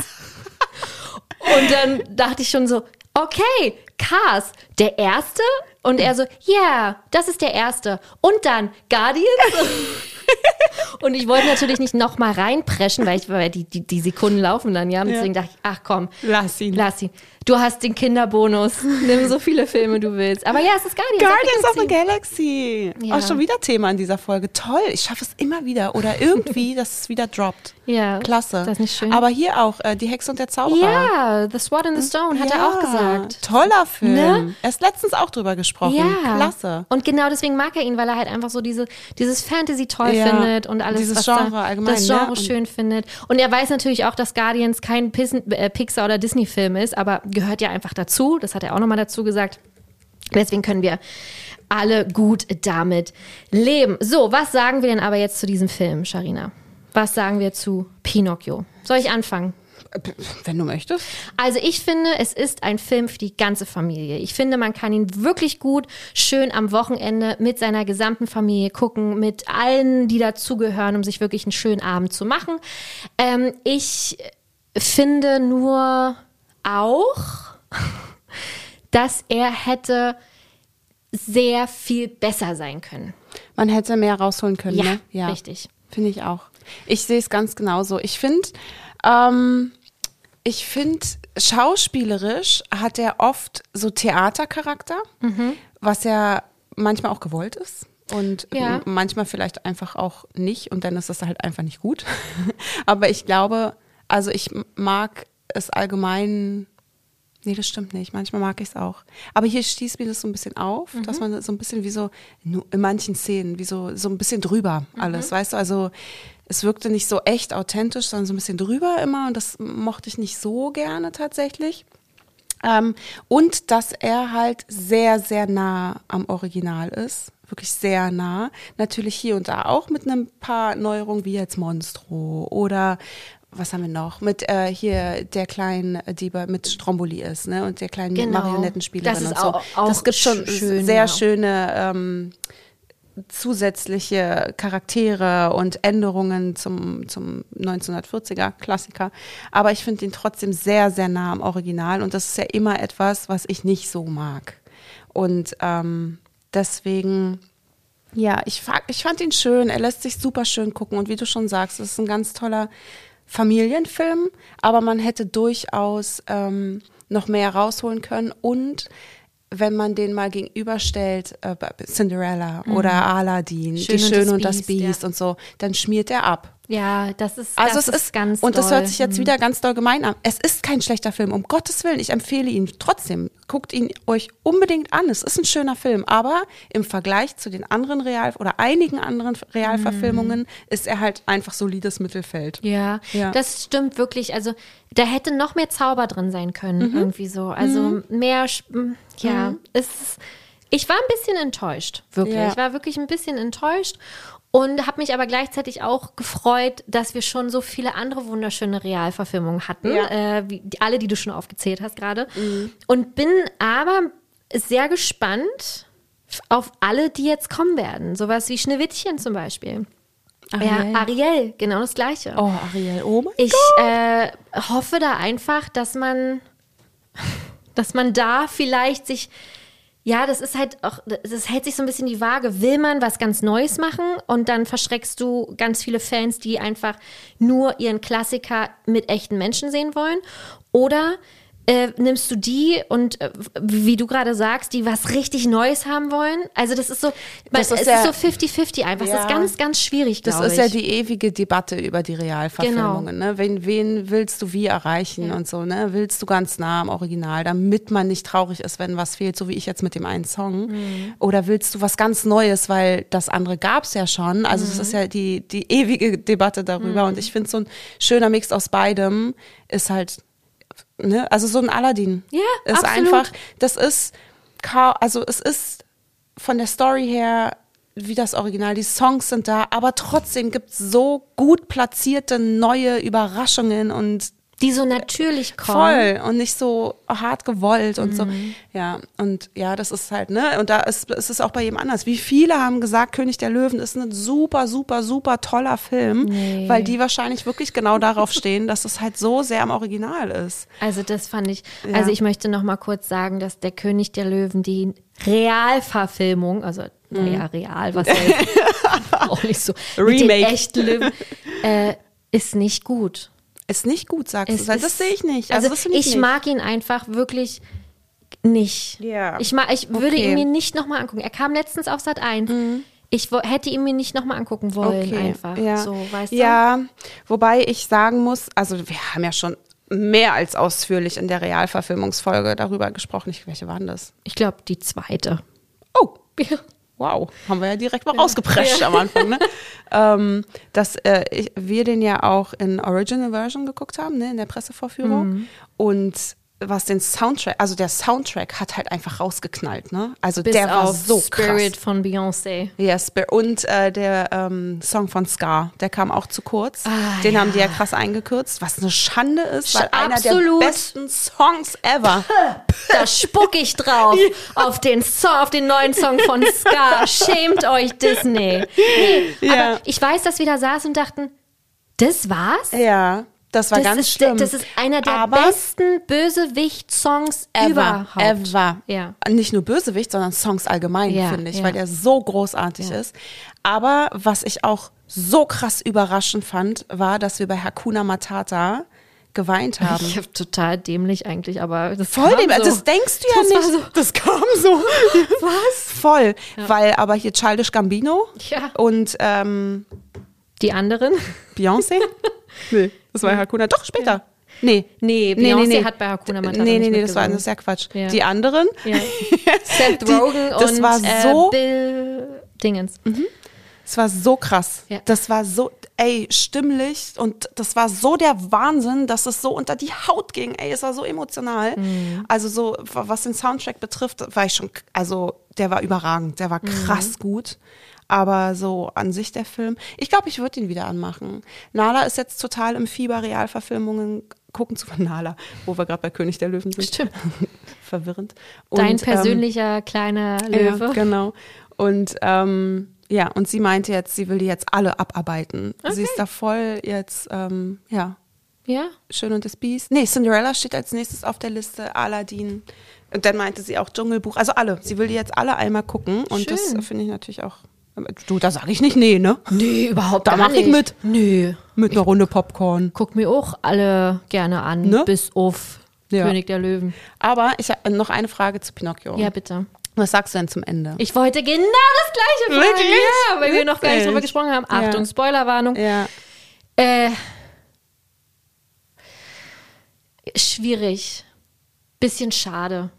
Und dann dachte ich schon so, okay, Cars, der erste? Und er so, ja, yeah, das ist der erste. Und dann Guardians. Und ich wollte natürlich nicht nochmal reinpreschen, weil, ich, weil die, die, die Sekunden laufen dann, ja. Und deswegen dachte ich, ach komm, Lass ihn. lass ihn. Du hast den Kinderbonus. Nimm so viele Filme du willst. Aber ja, es ist Guardians. Guardians of the Galaxy. Galaxy. Ja. Auch schon wieder Thema in dieser Folge. Toll, ich schaffe es immer wieder. Oder irgendwie, dass es wieder droppt. Ja, Klasse. das ist nicht schön. Aber hier auch, äh, Die Hexe und der Zauberer. Ja, The Sword in the Stone hat er auch gesagt. Toller Film. Ne? Erst letztens auch drüber gesprochen. Ja. Klasse. Und genau deswegen mag er ihn, weil er halt einfach so diese, dieses Fantasy toll Ja. findet und alles, Dieses was Genre da, allgemein, das ne? Genre Und- schön findet. Und er weiß natürlich auch, dass Guardians kein Pis äh, Pixar- oder Disney-Film ist, aber gehört ja einfach dazu. Das hat er auch nochmal dazu gesagt. Deswegen können wir alle gut damit leben. So, was sagen wir denn aber jetzt zu diesem Film, Sharina? Was sagen wir zu Pinocchio? Soll ich anfangen? Wenn du möchtest. Also ich finde, es ist ein Film für die ganze Familie. Ich finde, man kann ihn wirklich gut, schön am Wochenende mit seiner gesamten Familie gucken, mit allen, die dazugehören, um sich wirklich einen schönen Abend zu machen. Ähm, ich finde nur auch, dass er hätte sehr viel besser sein können. Man hätte mehr rausholen können, Ja, ne? richtig. Finde ich auch. Ich sehe es ganz genauso. Ich finde, ähm, ich finde, schauspielerisch hat er oft so Theatercharakter, Mhm. was ja manchmal auch gewollt ist. Und Ja. manchmal vielleicht einfach auch nicht und dann ist das halt einfach nicht gut. Aber ich glaube, also ich mag es allgemein Nee, das stimmt nicht. Manchmal mag ich es auch. Aber hier stieß mir das so ein bisschen auf, Mhm. dass man so ein bisschen wie so, in manchen Szenen, wie so, so ein bisschen drüber Mhm. alles, weißt du? Also es wirkte nicht so echt authentisch, sondern so ein bisschen drüber immer und das mochte ich nicht so gerne tatsächlich. Ähm, und dass er halt sehr, sehr nah am Original ist. Wirklich sehr nah. Natürlich hier und da auch mit ein paar Neuerungen wie jetzt Monstro oder was haben wir noch? Mit äh, hier der kleinen, äh, die bei, mit Stromboli ist, ne? Und der kleinen Genau. Marionettenspielerin Das ist und so. auch- auch das gibt schon schön, sehr ja. schöne ähm, zusätzliche Charaktere und Änderungen zum, zum 1940er Klassiker. Aber ich finde ihn trotzdem sehr, sehr nah am Original und das ist ja immer etwas, was ich nicht so mag. Und ähm, deswegen, ja, ich, ich fand ihn schön. Er lässt sich super schön gucken und wie du schon sagst, es ist ein ganz toller Familienfilm, aber man hätte durchaus ähm, noch mehr rausholen können und wenn man den mal gegenüberstellt, äh, Cinderella oder Aladdin, Mhm. Schön die und Schöne das und das Biest, Biest ja. und so, dann schmiert er ab. Ja, das ist, Also das es ist ganz und das doll. hört sich jetzt wieder ganz doll gemein an. Es ist kein schlechter Film, um Gottes Willen. Ich empfehle ihn trotzdem. Guckt ihn euch unbedingt an. Es ist ein schöner Film, aber im Vergleich zu den anderen Real oder einigen anderen Realverfilmungen ist er halt einfach solides Mittelfeld. Ja, Ja. das stimmt wirklich. Also da hätte noch mehr Zauber drin sein können, Mhm. irgendwie so. Also mehr, Sp- m, ja, es ist, ich war ein bisschen enttäuscht, wirklich. Ja. Ich war wirklich ein bisschen enttäuscht und habe mich aber gleichzeitig auch gefreut, dass wir schon so viele andere wunderschöne Realverfilmungen hatten, Ja. äh, wie die, alle, die du schon aufgezählt hast gerade. Und bin aber sehr gespannt auf alle, die jetzt kommen werden. Sowas wie Schneewittchen zum Beispiel. Ariel. Ja, Ariel, genau das Gleiche. Oh, Ariel, oh mein Ich äh, hoffe da einfach, dass man, dass man da vielleicht sich, ja, das ist halt auch, das hält sich so ein bisschen die Waage. Will man was ganz Neues machen und dann verschreckst du ganz viele Fans, die einfach nur ihren Klassiker mit echten Menschen sehen wollen? Oder äh, nimmst du die und äh, wie du gerade sagst, die was richtig Neues haben wollen? Also das ist so, Das es ist ja- ist so 50-50 einfach. Das Ja. ist ganz, ganz schwierig, Das ist ich. Genau. ja die ewige Debatte über die Realverfilmungen. Ne? Wen, wen willst du wie erreichen und so, ne? Willst du ganz nah am Original, damit man nicht traurig ist, wenn was fehlt, so wie ich jetzt mit dem einen Song? Mhm. Oder willst du was ganz Neues, weil das andere gab es ja schon? Also Mhm. es ist ja die, die ewige Debatte darüber. Und ich finde so ein schöner Mix aus beidem ist halt, ne? Also so ein Aladdin. Ja, ist absolut. einfach, das ist, also es ist von der Story her wie das Original. Die Songs sind da, aber trotzdem gibt es so gut platzierte neue Überraschungen und die so natürlich kommen. voll und nicht so hart gewollt und so. Mhm. Ja, und ja, das ist halt, ne? Und da ist, ist es auch bei jedem anders. Wie viele haben gesagt, König der Löwen ist ein super, super, super toller Film, Nee. weil die wahrscheinlich wirklich genau darauf stehen, dass es halt so sehr am Original ist. Also das fand ich, Ja. also ich möchte noch mal kurz sagen, dass der König der Löwen die Realverfilmung, also naja, real, was ja auch nicht so, mit Remake. den echten Löwen, äh, ist nicht gut. Ist nicht gut, sagst Es du. Das ist- sehe ich nicht. Also, das finde ich, nicht. mag ihn einfach wirklich nicht. Ja. Ich, mag, ich würde Okay. Mhm. ihn mir nicht noch mal angucken. Er kam letztens auf Sat 1. Ich wo, hätte ihn mir nicht noch mal angucken wollen einfach. Ja. So, weißt du? ja, wobei ich sagen muss, also wir haben ja schon mehr als ausführlich in der Realverfilmungsfolge darüber gesprochen. Ich, welche waren das? Ich glaube, die zweite. Oh, wow, haben wir ja direkt mal rausgeprescht am Anfang, ne? ähm, dass äh, ich, wir den ja auch in Original Version geguckt haben, ne, in der Pressevorführung. Mhm. Und was den Soundtrack, also der Soundtrack hat halt einfach rausgeknallt, ne? Also Bis der war so Spirit krass. von Beyoncé. Ja, Spir- und äh, der ähm, Song von Scar, der kam auch zu kurz. Ah, Den ja. haben die ja krass eingekürzt, was eine Schande ist, weil Sch- einer absolut. der besten Songs ever. Da spuck ich drauf auf den Song, auf den neuen Song von Ska. Schämt euch Disney. Nee, Ja. aber ich weiß, dass wir da saßen und dachten, das war's? ja, das war das ganz ist, schlimm. Das ist einer der Aber besten Bösewicht-Songs ever, überhaupt. ever. Ja. Nicht nur Bösewicht, sondern Songs allgemein, Ja, finde ich, ja. weil der so großartig ist. Aber was ich auch so krass überraschend fand, war, dass wir bei Hakuna Matata geweint haben. Ich hab total dämlich eigentlich, aber das Voll kam dem, so. das denkst du ja Das nicht. so- Das kam so. Was? Voll. Weil aber hier Childish Gambino Ja. und ähm, Die anderen? Beyoncé? nee, das war Hakuna. Doch, später. Nee. Nee, Beyoncé hat bei Hakuna Matata Nee, nee, nee, das war das ist ja Quatsch. Ja. Die anderen? Ja. Seth Die- Rogen das und war so- äh, Bill Dingens. Es war so krass. Ja. Das war so, ey, stimmlich und das war so der Wahnsinn, dass es so unter die Haut ging. Ey, es war so emotional. Mhm. Also so, was den Soundtrack betrifft, war ich schon, also der war überragend, der war Mhm. krass gut. Aber so an sich der Film, ich glaube, ich würde ihn wieder anmachen. Nala ist jetzt total im Fieber, Realverfilmungen gucken zu von Nala, wo wir gerade bei König der Löwen sind. Stimmt. Verwirrend. Dein Und, ähm, persönlicher kleiner Löwe. ja, genau. Und ähm, ja, und sie meinte jetzt, sie will die jetzt alle abarbeiten. Sie ist da voll jetzt, ähm, ja, ja. Schön und das Biest. Nee, Cinderella steht als nächstes auf der Liste, Aladdin. Und dann meinte sie auch Dschungelbuch. Also alle. Sie will die jetzt alle einmal gucken. Und das Schön. äh, finde ich natürlich auch. Du, da sage ich nicht nee, ne? Nee, überhaupt Da gar mach ich nicht. mit. Nö. Mit einer Runde Popcorn. Guck mir auch alle gerne an, Ne? bis auf Ja. König der Löwen. Aber ich habe noch eine Frage zu Pinocchio. Ja, bitte. Was sagst du denn zum Ende? Ich wollte genau das gleiche fragen. Ja, weil wir noch gar nicht drüber gesprochen haben. Achtung, Ja. Spoilerwarnung. ja. Äh, schwierig. Bisschen schade.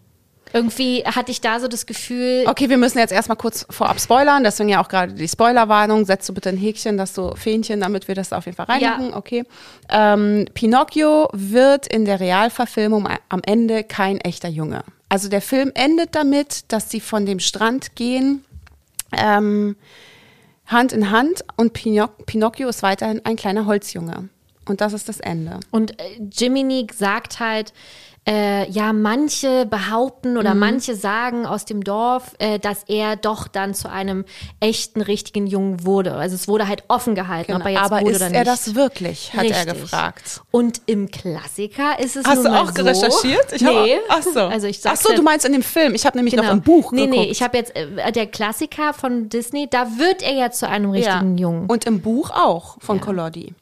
Irgendwie hatte ich da so das Gefühl, Okay, wir müssen jetzt erstmal kurz vorab spoilern, deswegen ja auch gerade die Spoilerwarnung. Setzt du bitte ein Häkchen, dass du Fähnchen, damit wir das auf jeden Fall reinmachen. Ja. Okay. Ähm, Pinocchio wird in der Realverfilmung am Ende kein echter Junge. Also der Film endet damit, dass sie von dem Strand gehen, ähm, Hand in Hand und Pinoc Pinocchio ist weiterhin ein kleiner Holzjunge. Und das ist das Ende. Und äh, Jiminy sagt halt, äh, ja, manche behaupten oder manche sagen aus dem Dorf, äh, dass er doch dann zu einem echten, richtigen Jungen wurde. Also es wurde halt offen gehalten, ob er jetzt Genau. Aber wurde ist oder er nicht. das wirklich, hat er Richtig. gefragt. Und im Klassiker ist es Hast du auch so, recherchiert? Ich nee. Hab, ach so. Also ich ach so, ja- du meinst in dem Film. Ich habe nämlich noch Genau. im Buch Nee, geguckt. nee, ich habe jetzt äh, der Klassiker von Disney, da wird er ja zu einem richtigen Jungen. Und im Buch auch von Collodi.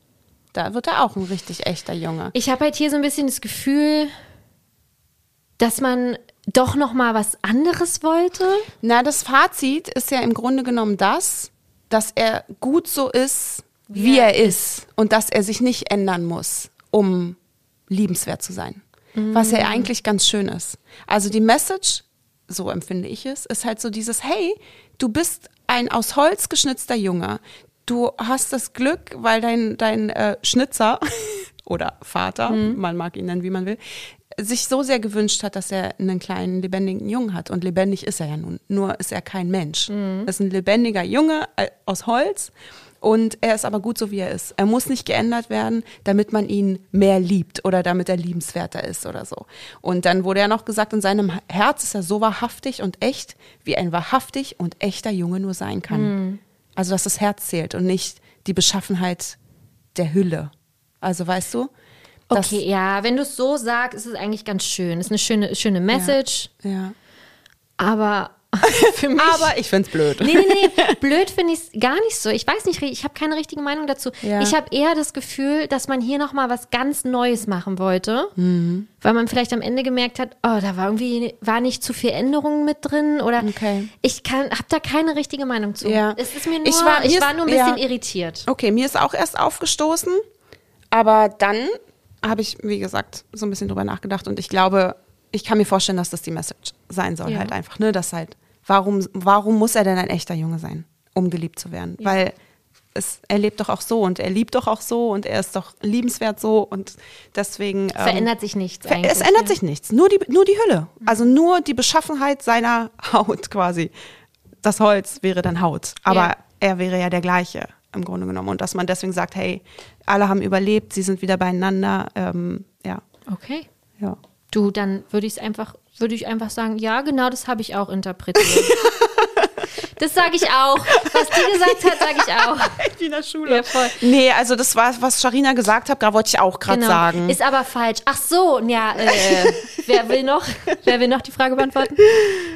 Da wird er auch ein richtig echter Junge. Ich habe halt hier so ein bisschen das Gefühl, dass man doch noch mal was anderes wollte. Na, das Fazit ist ja im Grunde genommen das, dass er gut so ist, wie er ist und dass er sich nicht ändern muss, um liebenswert zu sein. Was ja eigentlich ganz schön ist. Also die Message, so empfinde ich es, ist halt so dieses, hey, du bist ein aus Holz geschnitzter Junge. Du hast das Glück, weil dein, dein äh, Schnitzer oder Vater, man mag ihn nennen, wie man will, sich so sehr gewünscht hat, dass er einen kleinen lebendigen Jungen hat. Und lebendig ist er ja nun. Nur ist er kein Mensch. Das ist ein lebendiger Junge äh, aus Holz. Und er ist aber gut so, wie er ist. Er muss nicht geändert werden, damit man ihn mehr liebt oder damit er liebenswerter ist oder so. Und dann wurde ja noch gesagt, in seinem Herz ist er so wahrhaftig und echt, wie ein wahrhaftig und echter Junge nur sein kann. Also, dass das Herz zählt und nicht die Beschaffenheit der Hülle. Also, weißt du? Okay, ja, wenn du es so sagst, ist es eigentlich ganz schön. Ist eine schöne, schöne Message, Ja. aber für mich. Aber ich find's blöd. Nee, nee, nee. Blöd finde ich es gar nicht so. Ich weiß nicht, ich habe keine richtige Meinung dazu. Ja. Ich habe eher das Gefühl, dass man hier nochmal was ganz Neues machen wollte, Mhm. weil man vielleicht am Ende gemerkt hat, oh, da war irgendwie war nicht zu viel Änderungen mit drin oder Okay. ich kann habe da keine richtige Meinung zu. Ja. Es ist mir nur, Ich ich war- war, mir ist- nur ein bisschen ja. irritiert. Okay, mir ist auch erst aufgestoßen, aber dann habe ich, wie gesagt, so ein bisschen drüber nachgedacht und ich glaube, ich kann mir vorstellen, dass das die Message sein soll, Ja. halt einfach, ne, dass halt, warum, warum muss er denn ein echter Junge sein, um geliebt zu werden? Weil es, er lebt doch auch so und er liebt doch auch so und er ist doch liebenswert so und deswegen ähm, Verändert sich nichts Ver-. Es ändert ja. sich nichts, nur die, nur die Hülle. Also nur die Beschaffenheit seiner Haut quasi. Das Holz wäre dann Haut, aber Ja. er wäre ja der gleiche im Grunde genommen. Und dass man deswegen sagt, hey, alle haben überlebt, sie sind wieder beieinander. Ähm, ja, Okay. ja. Du, dann würde ich es einfach, würde ich einfach sagen, ja, genau das habe ich auch interpretiert. das sage ich auch. Was die gesagt hat, sage ich auch. Wie in der Schule. Ja, voll. Nee, also das war, was Sharina gesagt hat, da wollte ich auch gerade Genau. sagen. Ist aber falsch. Ach so, ja, äh, wer will noch? Wer will noch die Frage beantworten?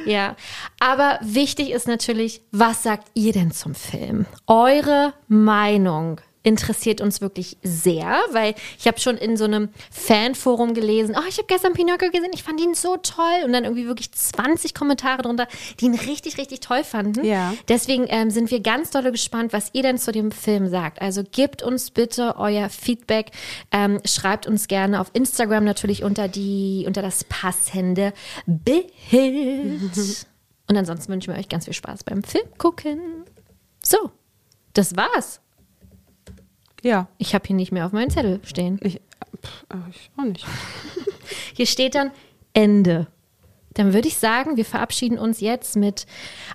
Ja. Aber wichtig ist natürlich, was sagt ihr denn zum Film? Eure Meinung interessiert uns wirklich sehr, weil ich habe schon in so einem Fanforum gelesen, oh, ich habe gestern Pinocchio gesehen, ich fand ihn so toll und dann irgendwie wirklich 20 Kommentare drunter, die ihn richtig, richtig toll fanden. Ja. Deswegen ähm, sind wir ganz dolle gespannt, was ihr denn zu dem Film sagt. Also gebt uns bitte euer Feedback, ähm, schreibt uns gerne auf Instagram natürlich unter die unter das passende Bild. Und ansonsten wünschen wir euch ganz viel Spaß beim Film gucken. So, das war's. Ja. Ich habe hier nicht mehr auf meinem Zettel stehen. Ich, pff, äh, ich auch nicht. Hier steht dann Ende. Dann würde ich sagen, wir verabschieden uns jetzt mit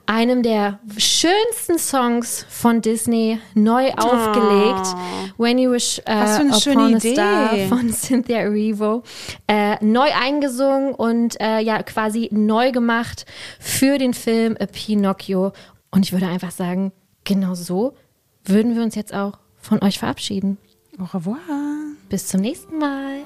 einem der schönsten Songs von Disney neu aufgelegt. When You Wish uh, Oh. Was für eine Upon schöne a Idee. Star von Cynthia Erivo. Äh, neu eingesungen und äh, ja quasi neu gemacht für den Film A Pinocchio. Und ich würde einfach sagen, genau so würden wir uns jetzt auch von euch verabschieden. Au revoir. Bis zum nächsten Mal.